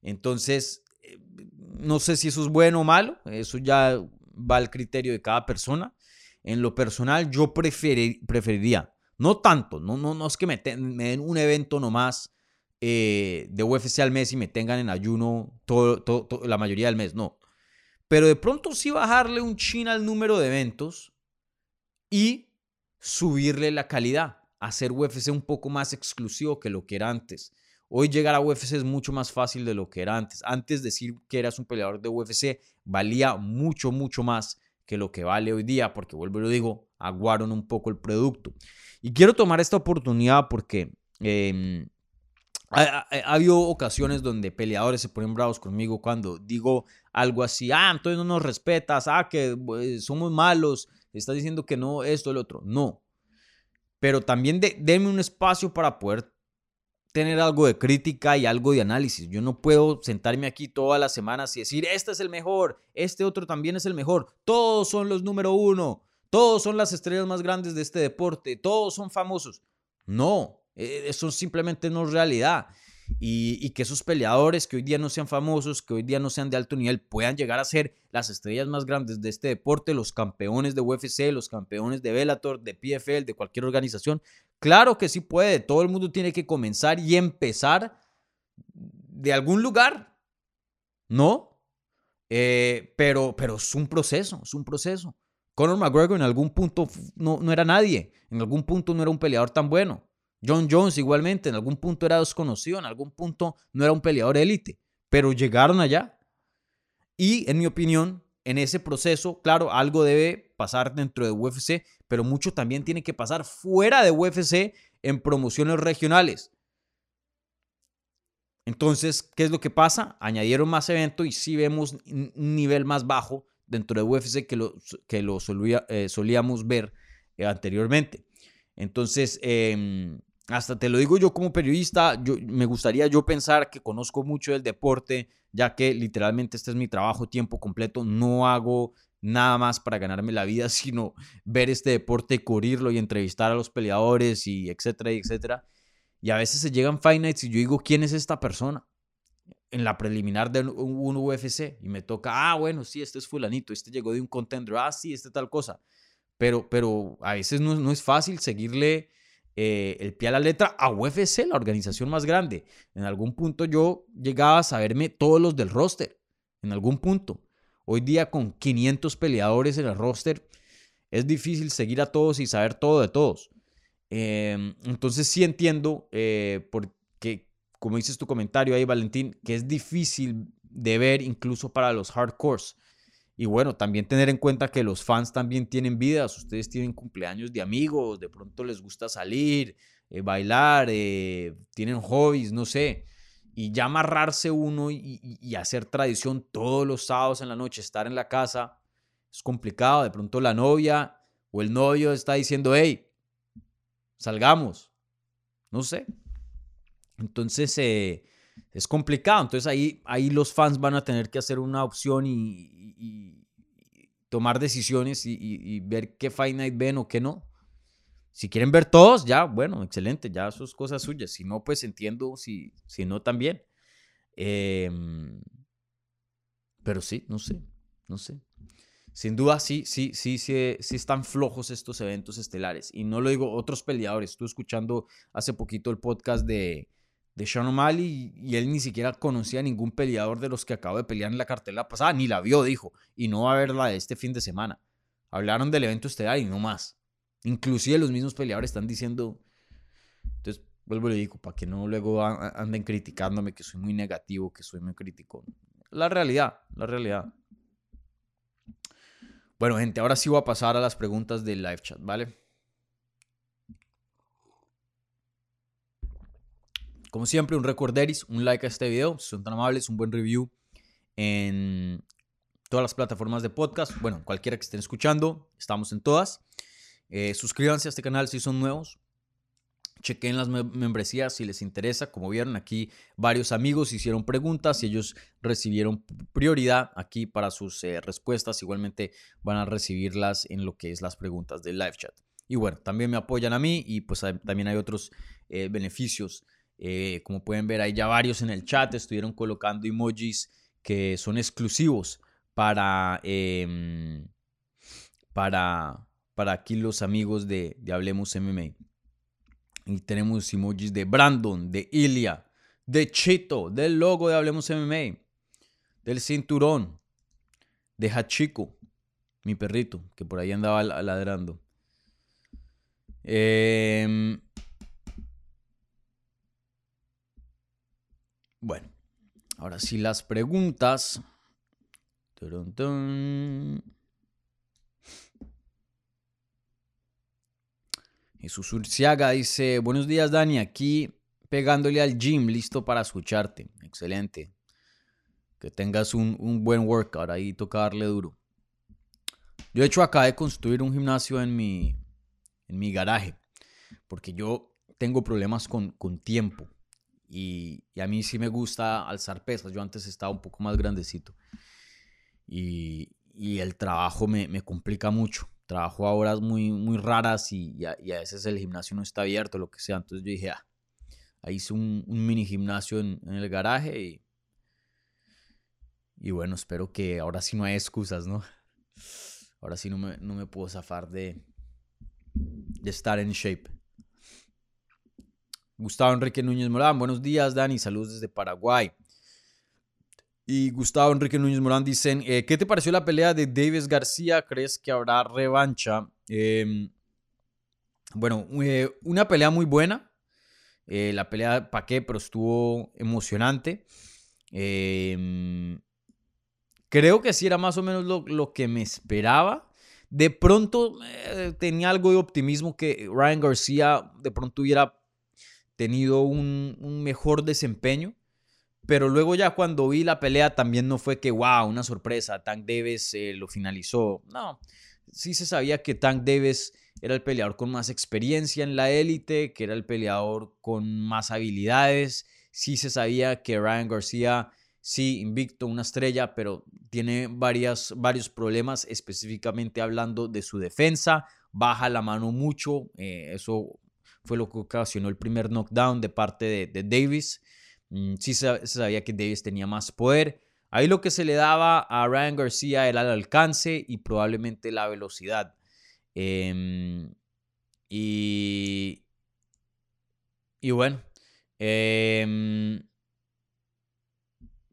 Entonces, eh, no sé si eso es bueno o malo. Eso ya va al criterio de cada persona. En lo personal, yo preferiría, no tanto, no, no, no es que me, den un evento nomás eh, de UFC al mes y me tengan en ayuno la mayoría del mes, no. Pero de pronto sí bajarle un chin al número de eventos y subirle la calidad, hacer UFC un poco más exclusivo que lo que era antes. Hoy llegar a UFC es mucho más fácil de lo que era antes. Antes decir que eras un peleador de UFC valía mucho, mucho más que lo que vale hoy día, porque vuelvo y lo digo, aguaron un poco el producto. Y quiero tomar esta oportunidad porque em, ha, habido ocasiones donde peleadores se ponen bravos conmigo cuando digo algo así, ah, entonces no nos respetas, ah, que pues, somos malos, estás diciendo que no, esto, el otro. No. Pero también de, denme un espacio para poder tener algo de crítica y algo de análisis. Yo no puedo sentarme aquí todas las semanas y decir, este es el mejor, este otro también es el mejor, todos son los número uno, todos son las estrellas más grandes de este deporte, todos son famosos. No, e, eso simplemente no es realidad. Y, que esos peleadores que hoy día no sean famosos, que hoy día no sean de alto nivel, puedan llegar a ser las estrellas más grandes de este deporte, los campeones de UFC, los campeones de Bellator, de PFL, de cualquier organización. Claro que sí puede, todo el mundo tiene que comenzar y empezar de algún lugar, ¿no? Eh, pero, pero es un proceso, es un proceso. Conor McGregor en algún punto no, no era nadie, en algún punto no era un peleador tan bueno. John Jones igualmente, en algún punto era desconocido, en algún punto no era un peleador élite, pero llegaron allá. Y en mi opinión, en ese proceso, claro, algo debe pasar dentro de UFC, pero mucho también tiene que pasar fuera de UFC en promociones regionales. Entonces, ¿qué es lo que pasa? Añadieron más eventos y sí vemos un nivel más bajo dentro de UFC que lo, que lo eh, solíamos ver eh, anteriormente. Entonces, em, hasta te lo digo yo como periodista, yo, me gustaría yo pensar que conozco mucho del deporte, ya que literalmente este es mi trabajo tiempo completo, no hago nada más para ganarme la vida, sino ver este deporte, cubrirlo y entrevistar a los peleadores y etcétera, y etcétera. Y a veces se llegan Fight y yo digo, ¿quién es esta persona? En la preliminar de un UFC y me toca, ah, bueno, sí, este es fulanito, este llegó de un contender, ah, sí, este tal cosa. Pero, pero a veces no, no es fácil seguirle eh, el pie a la letra a UFC, la organización más grande. En algún punto yo llegaba a saberme todos los del roster, en algún punto. Hoy día con 500 peleadores en el roster, es difícil seguir a todos y saber todo de todos. Em, entonces sí entiendo, eh, porque como dices tu comentario ahí, Valentín, que es difícil de ver incluso para los hardcores. Y bueno, también tener en cuenta que los fans también tienen vidas, ustedes tienen cumpleaños de amigos, de pronto les gusta salir, eh, bailar, eh, tienen hobbies, no sé. Y ya amarrarse uno y, hacer tradición todos los sábados en la noche, estar en la casa, es complicado. De pronto la novia o el novio está diciendo, hey, salgamos. No sé. Entonces eh, es complicado. Entonces ahí, ahí los fans van a tener que hacer una opción y, y, tomar decisiones y, ver qué Fight ven o qué no. Si quieren ver todos, ya, bueno, excelente, ya sus cosas suyas. Si no, pues entiendo, si, si no, también. Em, pero sí, no sé, no sé. Sin duda, sí, sí, sí, sí, sí están flojos estos eventos estelares. Y no lo digo otros peleadores. Estuve escuchando hace poquito el podcast de, de Sean O'Malley y él ni siquiera conocía a ningún peleador de los que acabo de pelear en la cartela pasada, ni la vio, dijo, y no va a de este fin de semana. Hablaron del evento estelar y no más. Inclusive los mismos peleadores están diciendo, entonces vuelvo y le digo, para que no luego anden criticándome que soy muy negativo, que soy muy crítico. La realidad, la realidad. Bueno, gente, ahora sí voy a pasar a las preguntas del live chat, ¿vale? Como siempre, un recorderis, un like a este video, si son tan amables, un buen review en todas las plataformas de podcast. Bueno, cualquiera que estén escuchando, estamos en todas. Eh, suscríbanse a este canal si son nuevos. Chequen las membresías si les interesa. Como vieron aquí, varios amigos hicieron preguntas y ellos recibieron prioridad aquí para sus eh, respuestas. Igualmente van a recibirlas en lo que es las preguntas del live chat. Y bueno, también me apoyan a mí y pues también hay otros eh, beneficios eh, como pueden ver, hay ya varios en el chat. Estuvieron colocando emojis que son exclusivos para, em, para, para aquí los amigos de, de Hablemos MMA. Y tenemos emojis de Brandon, de Ilia, de Chito, del logo de Hablemos MMA, del cinturón, de Hachiko, mi perrito, que por ahí andaba ladrando. Eh, Bueno, ahora sí las preguntas. Turun, tun. Jesús Urciaga dice, buenos días Dani, aquí pegándole al gym, listo para escucharte. Excelente. Que tengas un, un buen workout, ahí toca darle duro. Yo de hecho acabé de construir un gimnasio en mi, en mi garaje, porque yo tengo problemas con, con tiempo. Y, a mí sí me gusta alzar pesas. Yo antes estaba un poco más grandecito. Y, y el trabajo me, me, complica mucho. Trabajo a horas muy, muy raras y, a, veces el gimnasio no está abierto, lo que sea. Entonces yo dije, ah, ahí hice un, mini gimnasio en, en, el garaje y, y bueno, espero que ahora sí no hay excusas, ¿no? Ahora sí no me, no me puedo zafar de, de estar en shape. Gustavo Enrique Núñez Morán, buenos días Dani, saludos desde Paraguay. Y Gustavo Enrique Núñez Morán dicen, eh, ¿qué te pareció la pelea de Davis García? ¿Crees que habrá revancha? Eh, bueno, eh, una pelea muy buena. Eh, la pelea, ¿para qué? Pero estuvo emocionante. creo que sí era más o menos lo, lo que me esperaba. De pronto tenía algo de optimismo que Ryan García de pronto hubiera tenido un, un, mejor desempeño. Pero luego ya cuando vi la pelea también no fue que, wow, una sorpresa, Tank Davis eh, lo finalizó. No, sí se sabía que Tank Davis era el peleador con más experiencia en la élite, que era el peleador con más habilidades. Sí se sabía que Ryan García, sí, invicto, una estrella, pero tiene varias, varios problemas, específicamente hablando de su defensa. Baja la mano mucho, eh, eso fue lo que ocasionó el primer knockdown de parte de, Davis. Mm, sí se, sabía que Davis tenía más poder. Ahí lo que se le daba a Ryan García era el alcance y probablemente la velocidad. Eh, y, y bueno, eh,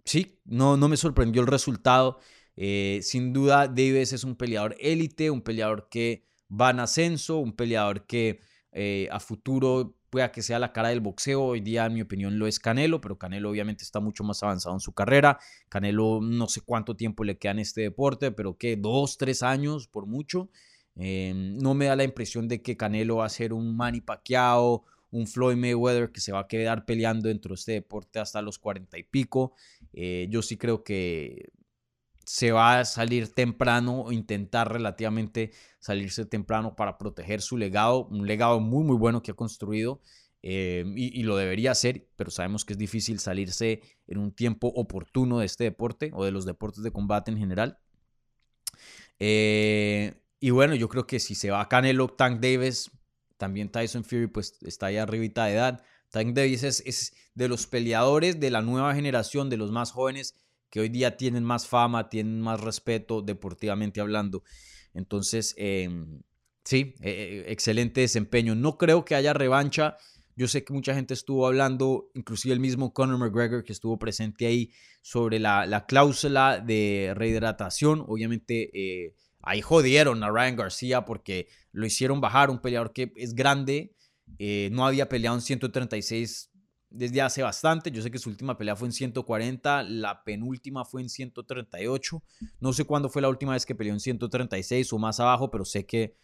sí, no, no me sorprendió el resultado. Eh, sin duda, Davis es un peleador élite, un peleador que va en ascenso, un peleador que eh, a futuro pueda que sea la cara del boxeo. Hoy día, en mi opinión, lo es Canelo, pero Canelo obviamente está mucho más avanzado en su carrera. Canelo no sé cuánto tiempo le queda en este deporte, pero que dos, tres años por mucho. Eh, no me da la impresión de que Canelo va a ser un Manny Pacquiao, un Floyd Mayweather que se va a quedar peleando dentro de este deporte hasta los cuarenta y pico. Eh, yo sí creo que se va a salir temprano o intentar relativamente salirse temprano para proteger su legado, un legado muy muy bueno que ha construido eh, y, lo debería hacer, pero sabemos que es difícil salirse en un tiempo oportuno de este deporte o de los deportes de combate en general. Eh, y bueno, yo creo que si se va Canelo, Tank Davis, también Tyson Fury, pues está ahí arribita de edad. Tank Davis es, es de los peleadores de la nueva generación, de los más jóvenes que hoy día tienen más fama, tienen más respeto deportivamente hablando. Entonces, eh, sí, eh, excelente desempeño. No creo que haya revancha. Yo sé que mucha gente estuvo hablando, inclusive el mismo Conor McGregor que estuvo presente ahí, sobre la, la cláusula de rehidratación. Obviamente, eh, ahí jodieron a Ryan García porque lo hicieron bajar, un peleador que es grande, eh, no había peleado en 136 desde hace bastante. Yo sé que su última pelea fue en 140, la penúltima fue en 138. No sé cuándo fue la última vez que peleó en 136 o más abajo, pero sé que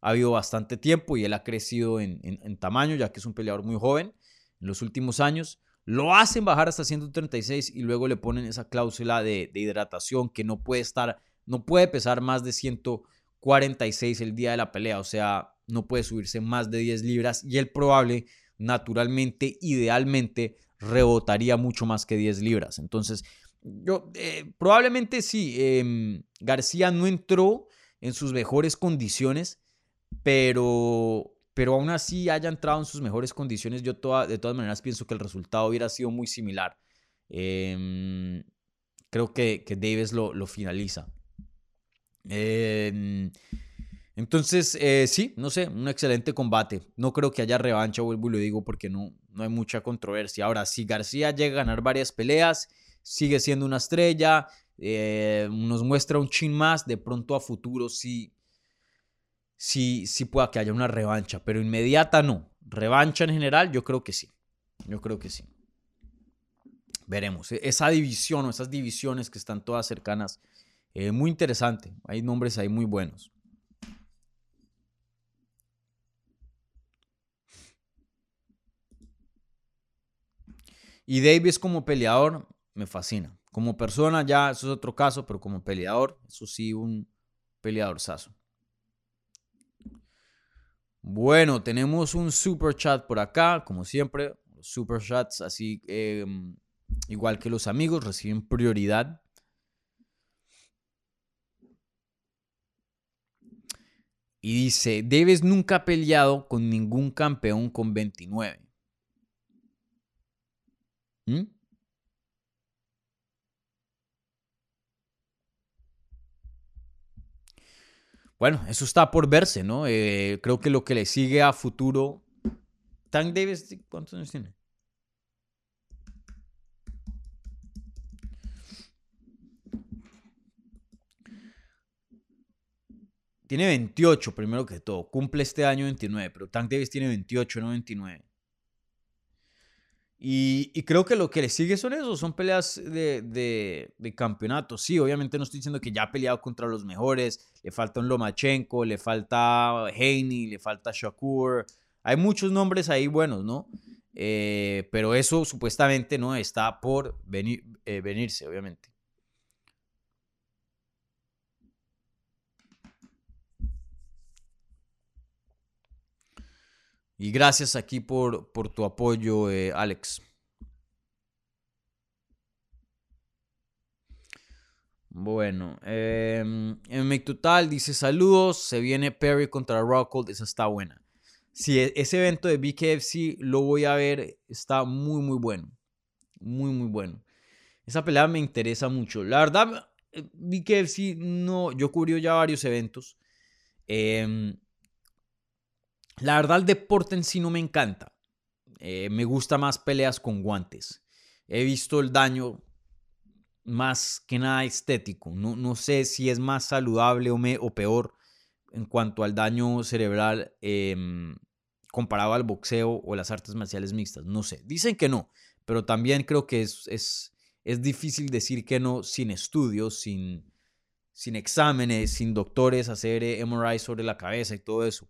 ha habido bastante tiempo y él ha crecido en, tamaño, ya que es un peleador muy joven en los últimos años. Lo hacen bajar hasta 136 y luego le ponen esa cláusula de, de hidratación que no puede estar, no puede pesar más de 146 el día de la pelea, o sea, no puede subirse más de 10 libras y el probable naturalmente, idealmente, rebotaría mucho más que 10 libras. Entonces, yo eh, probablemente sí, eh, García no entró en sus mejores condiciones, pero, pero aún así haya entrado en sus mejores condiciones, yo de todas maneras pienso que el resultado hubiera sido muy similar. Eh, creo que, que Davis lo, lo finaliza. Eh, entonces, eh, sí, no sé, un excelente combate. No creo que haya revancha, vuelvo y lo digo porque no, no hay mucha controversia. Ahora, si García llega a ganar varias peleas, sigue siendo una estrella, eh, nos muestra un chin más, de pronto a futuro sí, sí, sí pueda que haya una revancha, pero inmediata no. Revancha en general, yo creo que sí. Yo creo que sí. veremos. E, esa división o esas divisiones que están todas cercanas, eh, muy interesante. Hay nombres ahí muy buenos. Y Davis como peleador me fascina. Como persona ya eso es otro caso, pero como peleador, eso sí, un peleador sazo. Bueno, tenemos un super chat por acá, como siempre. super chats así, em, igual que los amigos, reciben prioridad. Y dice, Davis nunca ha peleado con ningún campeón con 29. ¿Mm? Bueno, eso está por verse, ¿no? Eh, creo que lo que le sigue a futuro. Tank Davis, ¿cuántos años tiene? Tiene 28, primero que todo. Cumple este año 29, pero Tank Davis tiene 28, no 29. Y, creo que lo que le sigue son esos, son peleas de, de, campeonato. Sí, obviamente no estoy diciendo que ya ha peleado contra los mejores. Le falta un Lomachenko, le falta Haney, le falta Shakur. Hay muchos nombres ahí buenos, ¿no? Eh, pero eso supuestamente no está por venir, eh, venirse, obviamente. Y gracias aquí por, por tu apoyo, eh, Alex. Bueno, eh, en Make Total dice saludos, se viene Perry contra Rockhold, esa está buena. Si e, ese evento de BKFC lo voy a ver, está muy, muy bueno. Muy, muy bueno. Esa pelea me interesa mucho. La verdad, eh, BKFC no, yo cubrí ya varios eventos. Eh, la verdad, el deporte en sí no me encanta. Eh, me gusta más peleas con guantes. He visto el daño más que nada estético. No, no sé si es más saludable o, peor en cuanto al daño cerebral em, comparado al boxeo o las artes marciales mixtas. No sé. Dicen que no, pero también creo que es, es, es difícil decir que no sin estudios, sin, sin exámenes, sin doctores, hacer MRI sobre la cabeza y todo eso.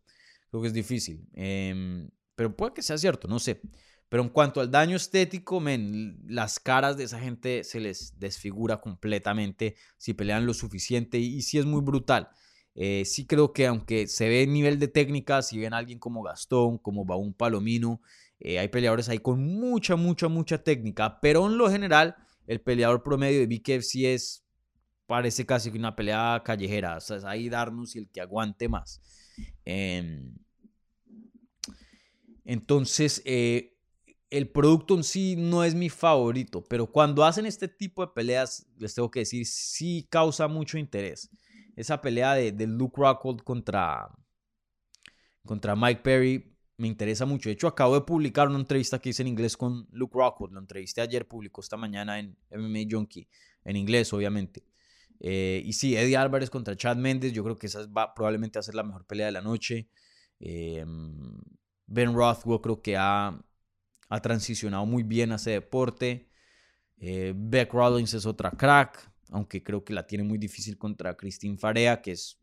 Que es difícil. Em, pero puede que sea cierto, no sé. Pero en cuanto al daño estético, men, las caras de esa gente se les desfigura completamente si pelean lo suficiente y, sí es muy brutal. Eh, sí creo que aunque se ve nivel de técnica, si ven a alguien como Gastón, como Baún Palomino, eh, hay peleadores ahí con mucha, mucha, mucha técnica, pero en lo general el peleador promedio de BKFC es, parece casi que una pelea callejera, o sea, es ahí darnos y el que aguante más. Em, entonces, eh, el producto en sí no es mi favorito, pero cuando hacen este tipo de peleas, les tengo que decir, sí causa mucho interés. Esa pelea de, Luke Rockhold contra, contra Mike Perry me interesa mucho. De hecho, acabo de publicar una entrevista que hice en inglés con Luke Rockhold. Lo entrevisté ayer, publicó esta mañana en MMA Junkie, en inglés, obviamente. Eh, y sí, Eddie Álvarez contra Chad Méndez, yo creo que esa va probablemente a ser la mejor pelea de la noche. Em, ben Rothwell creo que ha, ha, transicionado muy bien a ese deporte. Eh, Beck Rollins es otra crack, aunque creo que la tiene muy difícil contra Christine Farea, que es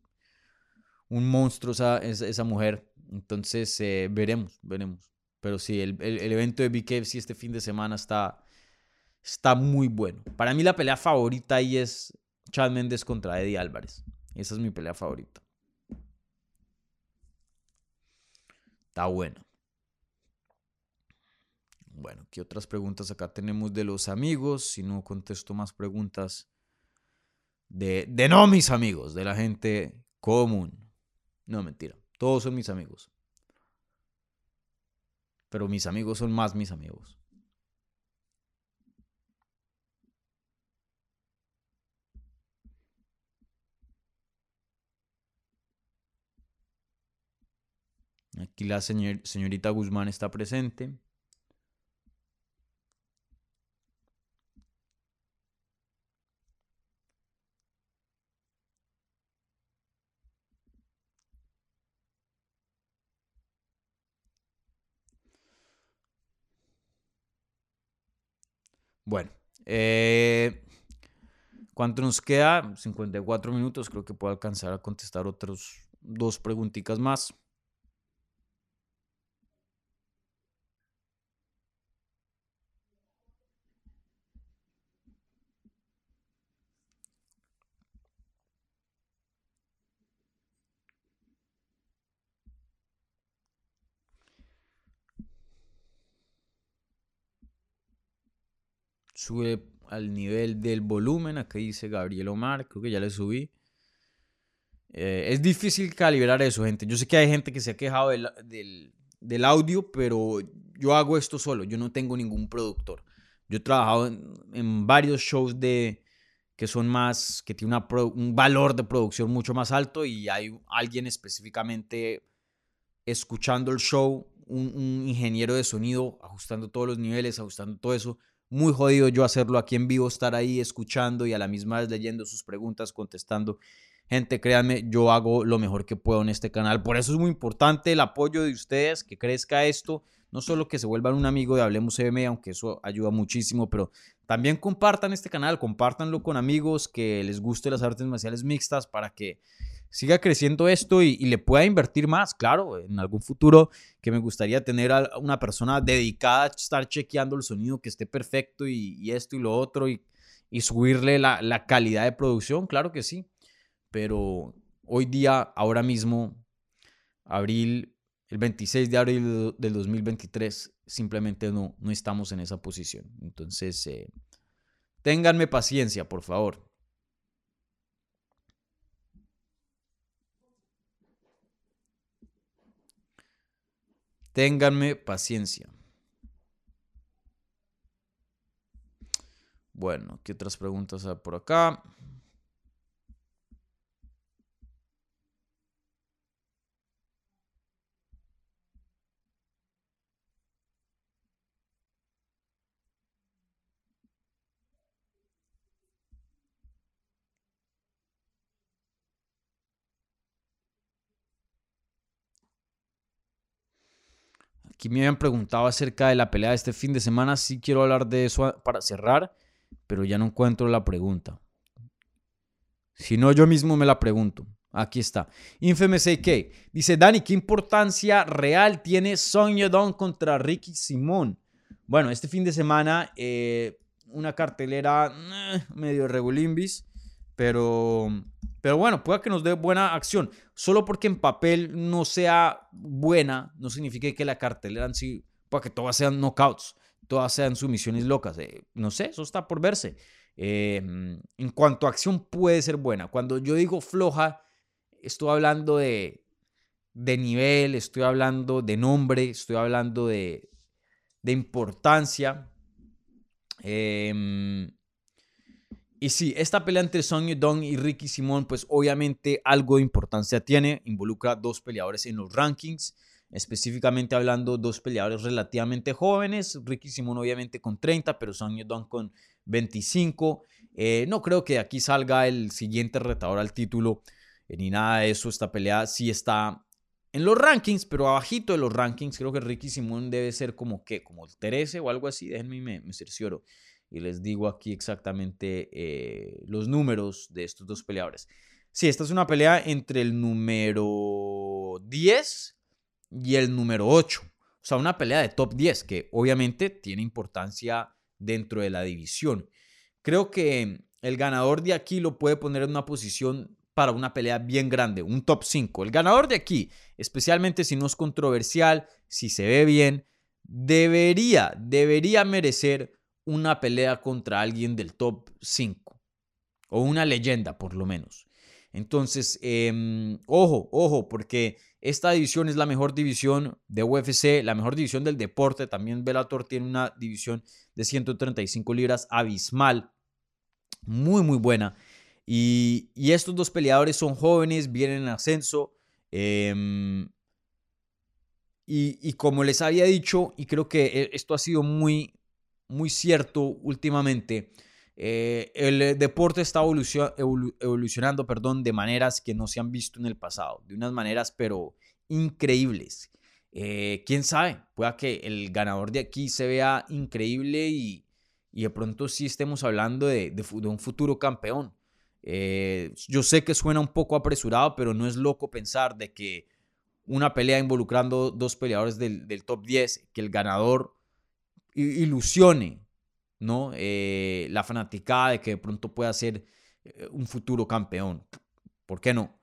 un monstruo esa, esa mujer. Entonces, eh, veremos, veremos. Pero sí, el, el, evento de BKFC este fin de semana está, está muy bueno. Para mí la pelea favorita ahí es Chad Méndez contra Eddie Álvarez. Esa es mi pelea favorita. Está bueno. Bueno, ¿qué otras preguntas acá tenemos de los amigos? Si no contesto más preguntas de, de no mis amigos, de la gente común. No, mentira. Todos son mis amigos. Pero mis amigos son más mis amigos. Aquí la señorita Guzmán está presente. Bueno, Eh, ¿Cuánto nos queda? 54 minutos. Creo que puedo alcanzar a contestar otros dos preguntitas más. Sube al nivel del volumen. Acá dice Gabriel Omar. Creo que ya le subí. Eh, es difícil calibrar eso, gente. Yo sé que hay gente que se ha quejado del, audio, pero yo hago esto solo. Yo no tengo ningún productor. Yo he trabajado en, varios shows de que son más, que tiene un valor de producción mucho más alto y hay alguien específicamente escuchando el show, un, un ingeniero de sonido, ajustando todos los niveles, ajustando todo eso muy jodido yo hacerlo aquí en vivo, estar ahí escuchando y a la misma vez leyendo sus preguntas, contestando. Gente, créanme, yo hago lo mejor que puedo en este canal. Por eso es muy importante el apoyo de ustedes, que crezca esto. No solo que se vuelvan un amigo de Hablemos CM, aunque eso ayuda muchísimo, pero también compartan este canal, compártanlo con amigos que les guste las artes marciales mixtas para que siga creciendo esto y, le pueda invertir más. Claro, en algún futuro que me gustaría tener a una persona dedicada a estar chequeando el sonido, que esté perfecto y, esto y lo otro y, subirle la, la, calidad de producción, claro que sí. Pero hoy día, ahora mismo, abril, el 26 de abril del 2023, simplemente no, no estamos en esa posición. Entonces, eh, ténganme paciencia, por favor. Ténganme paciencia. Bueno, ¿qué otras preguntas hay por acá? Aquí me habían preguntado acerca de la pelea de este fin de semana. Sí quiero hablar de eso para cerrar, pero ya no encuentro la pregunta. Si no, yo mismo me la pregunto. Aquí está. Infamous AK. Dice, Dani, ¿qué importancia real tiene Song Yedong contra Ricky Simón? Bueno, este fin de semana, eh, una cartelera eh, medio regulimbis, pero pero bueno, puede que nos dé buena acción. Solo porque en papel no sea buena, no significa que la cartelera en sí, pueda que todas sean knockouts, todas sean sumisiones locas. Eh, no sé, eso está por verse. Em, en cuanto a acción, puede ser buena. Cuando yo digo floja, estoy hablando de, de nivel, estoy hablando de nombre, estoy hablando de, de importancia. Eh, y sí, esta pelea entre Song Yudong y Ricky Simón, pues obviamente algo de importancia tiene. Involucra dos peleadores en los rankings, específicamente hablando dos peleadores relativamente jóvenes. Ricky Simón obviamente con 30, pero Song Yudong con 25. Eh, no creo que aquí salga el siguiente retador al título, eh, ni nada de eso. Esta pelea sí está en los rankings, pero abajito de los rankings. Creo que Ricky Simón debe ser como que, como el 13 o algo así. Déjenme, me, me cercioro y les digo aquí exactamente eh, los números de estos dos peleadores. Sí, esta es una pelea entre el número 10 y el número 8. O sea, una pelea de top 10 que obviamente tiene importancia dentro de la división. Creo que el ganador de aquí lo puede poner en una posición para una pelea bien grande, un top 5. El ganador de aquí, especialmente si no es controversial, si se ve bien, debería, debería merecer una pelea contra alguien del top 5 o una leyenda por lo menos. Entonces, em, ojo, ojo, porque esta división es la mejor división de UFC, la mejor división del deporte. También Bellator tiene una división de 135 libras abismal, muy, muy buena. Y, estos dos peleadores son jóvenes, vienen en ascenso. Em, y, y, como les había dicho, y creo que eh, esto ha sido muy, muy cierto últimamente. Eh, el deporte está evolucionando perdón, de maneras que no se han visto en el pasado, de unas maneras pero increíbles. Eh, quién sabe, pueda que el ganador de aquí se vea increíble y, y de pronto sí estemos hablando de, un futuro campeón. Eh, yo sé que suena un poco apresurado, pero no es loco pensar de que una pelea involucrando dos peleadores del, top 10, que el ganador ilusione ¿no? Eh, la fanaticada de que de pronto pueda ser eh, un futuro campeón. ¿Por qué no?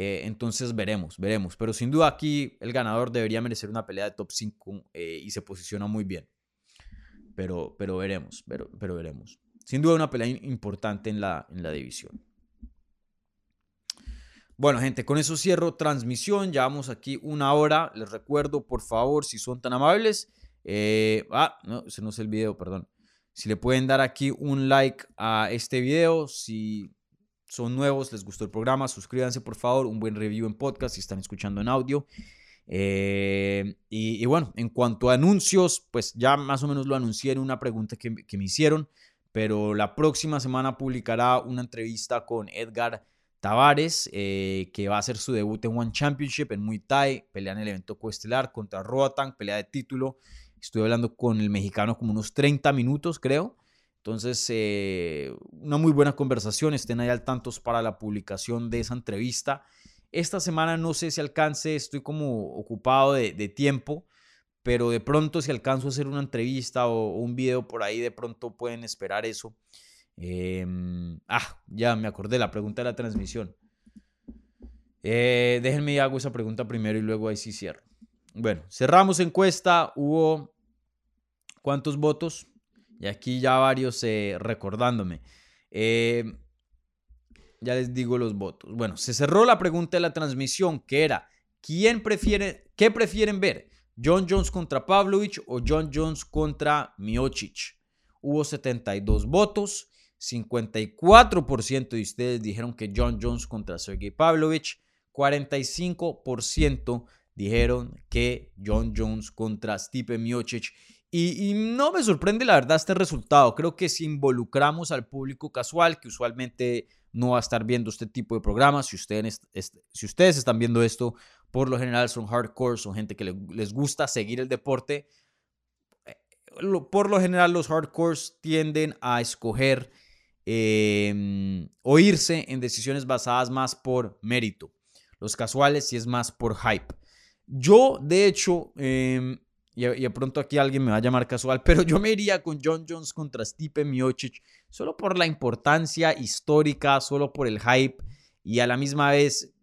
entonces veremos, veremos. Pero sin duda aquí el ganador debería merecer una pelea de top 5 y se posiciona muy bien pero, pero veremos, pero, pero veremos. Sin duda una pelea importante en la, en la división. Bueno, gente, con eso cierro transmisión. Llevamos aquí una hora. Les recuerdo, por favor, si son tan amables. Eh, ah, no, ese no es el video, perdón. Si le pueden dar aquí un like a este video. Si son nuevos, les gustó el programa, suscríbanse, por favor. Un buen review en podcast si están escuchando en audio. Eh, y, bueno, en cuanto a anuncios, pues ya más o menos lo anuncié en una pregunta que, me hicieron, pero la próxima semana publicará una entrevista con Edgar Tavares, eh, que va a hacer su debut en One Championship en Muay Thai, pelea en el evento coestelar contra Roatan, pelea de título. Estuve hablando con el mexicano como unos 30 minutos, creo. Entonces, eh, una muy buena conversación. Estén ahí al tanto para la publicación de esa entrevista. Esta semana no sé si alcance, estoy como ocupado de, tiempo, pero de pronto si alcanzo a hacer una entrevista o, un video por ahí, de pronto pueden esperar eso. Em, ah, ya me acordé, la pregunta de la transmisión. Eh, déjenme y hago esa pregunta primero y luego ahí sí cierro. Bueno, cerramos encuesta, hubo cuántos votos y aquí ya varios eh, recordándome. Eh, ya les digo los votos. Bueno, se cerró la pregunta de la transmisión que era, ¿quién prefiere, qué prefieren ver? ¿John Jones contra Pavlovich o John Jones contra Miocic? Hubo 72 votos, 54% de ustedes dijeron que John Jones contra Sergey Pavlovich, 45% dijeron que John Jones contra Stipe Miocic. Y, no me sorprende la verdad este resultado. Creo que si involucramos al público casual, que usualmente no va a estar viendo este tipo de programas. Si ustedes, si ustedes están viendo esto, por lo general son hardcore, son gente que les gusta seguir el deporte. Eh, por lo general los hardcores tienden a escoger eh, o irse en decisiones basadas más por mérito. Los casuales sí es más por hype. Yo, de hecho, em, y, de pronto aquí alguien me va a llamar casual, pero yo me iría con John Jones contra Stipe Miocic solo por la importancia histórica, solo por el hype y a la misma vez,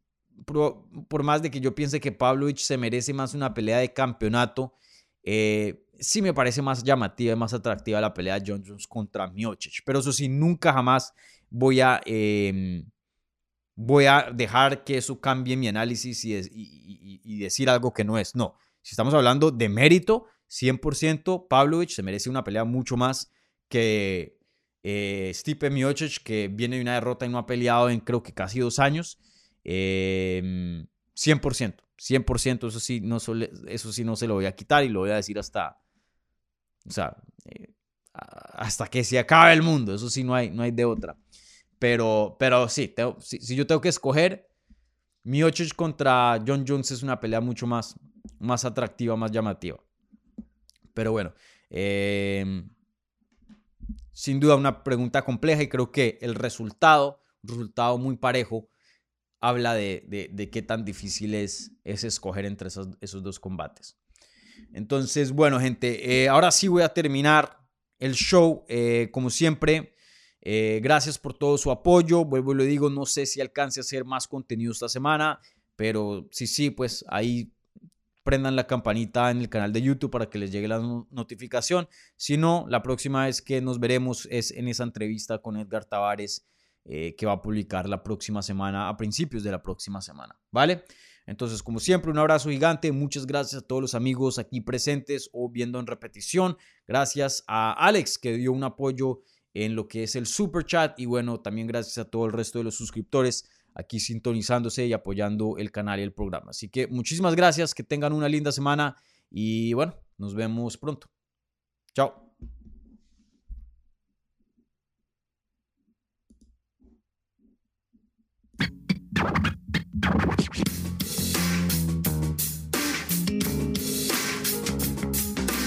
por, más de que yo piense que Pavlovich se merece más una pelea de campeonato, eh, sí me parece más llamativa y más atractiva la pelea de John Jones contra Miocic. Pero eso sí, nunca jamás voy a, em, voy a dejar que eso cambie mi análisis y decir algo que no es. No, si estamos hablando de mérito, 100%, Pavlovich se merece una pelea mucho más que eh, Stipe que viene de una derrota y no ha peleado en creo que casi dos años. 100%, 100%, eso sí, no eso sí no se lo voy a quitar y lo voy a decir hasta, o sea, eh, hasta que se acabe el mundo, eso sí no hay, no hay de otra. Pero, pero sí, si, si, yo tengo que escoger, Miocic contra John Jones es una pelea mucho más, más atractiva, más llamativa. Pero bueno, em, sin duda una pregunta compleja y creo que el resultado, resultado muy parejo, habla de, qué tan difícil es, es escoger entre esos, esos, dos combates. Entonces, bueno, gente, eh, ahora sí voy a terminar el show. Eh, como siempre, eh, gracias por todo su apoyo. Vuelvo y lo digo, no sé si alcance a hacer más contenido esta semana, pero sí, sí, pues ahí prendan la campanita en el canal de YouTube para que les llegue la notificación. Si no, la próxima vez que nos veremos es en esa entrevista con Edgar Tavares eh, que va a publicar la próxima semana, a principios de la próxima semana, ¿vale? Entonces, como siempre, un abrazo gigante. Muchas gracias a todos los amigos aquí presentes o viendo en repetición. Gracias a Alex que dio un apoyo en lo que es el super chat y bueno, también gracias a todo el resto de los suscriptores aquí sintonizándose y apoyando el canal y el programa. Así que muchísimas gracias, que tengan una linda semana y bueno, nos vemos pronto. Chao.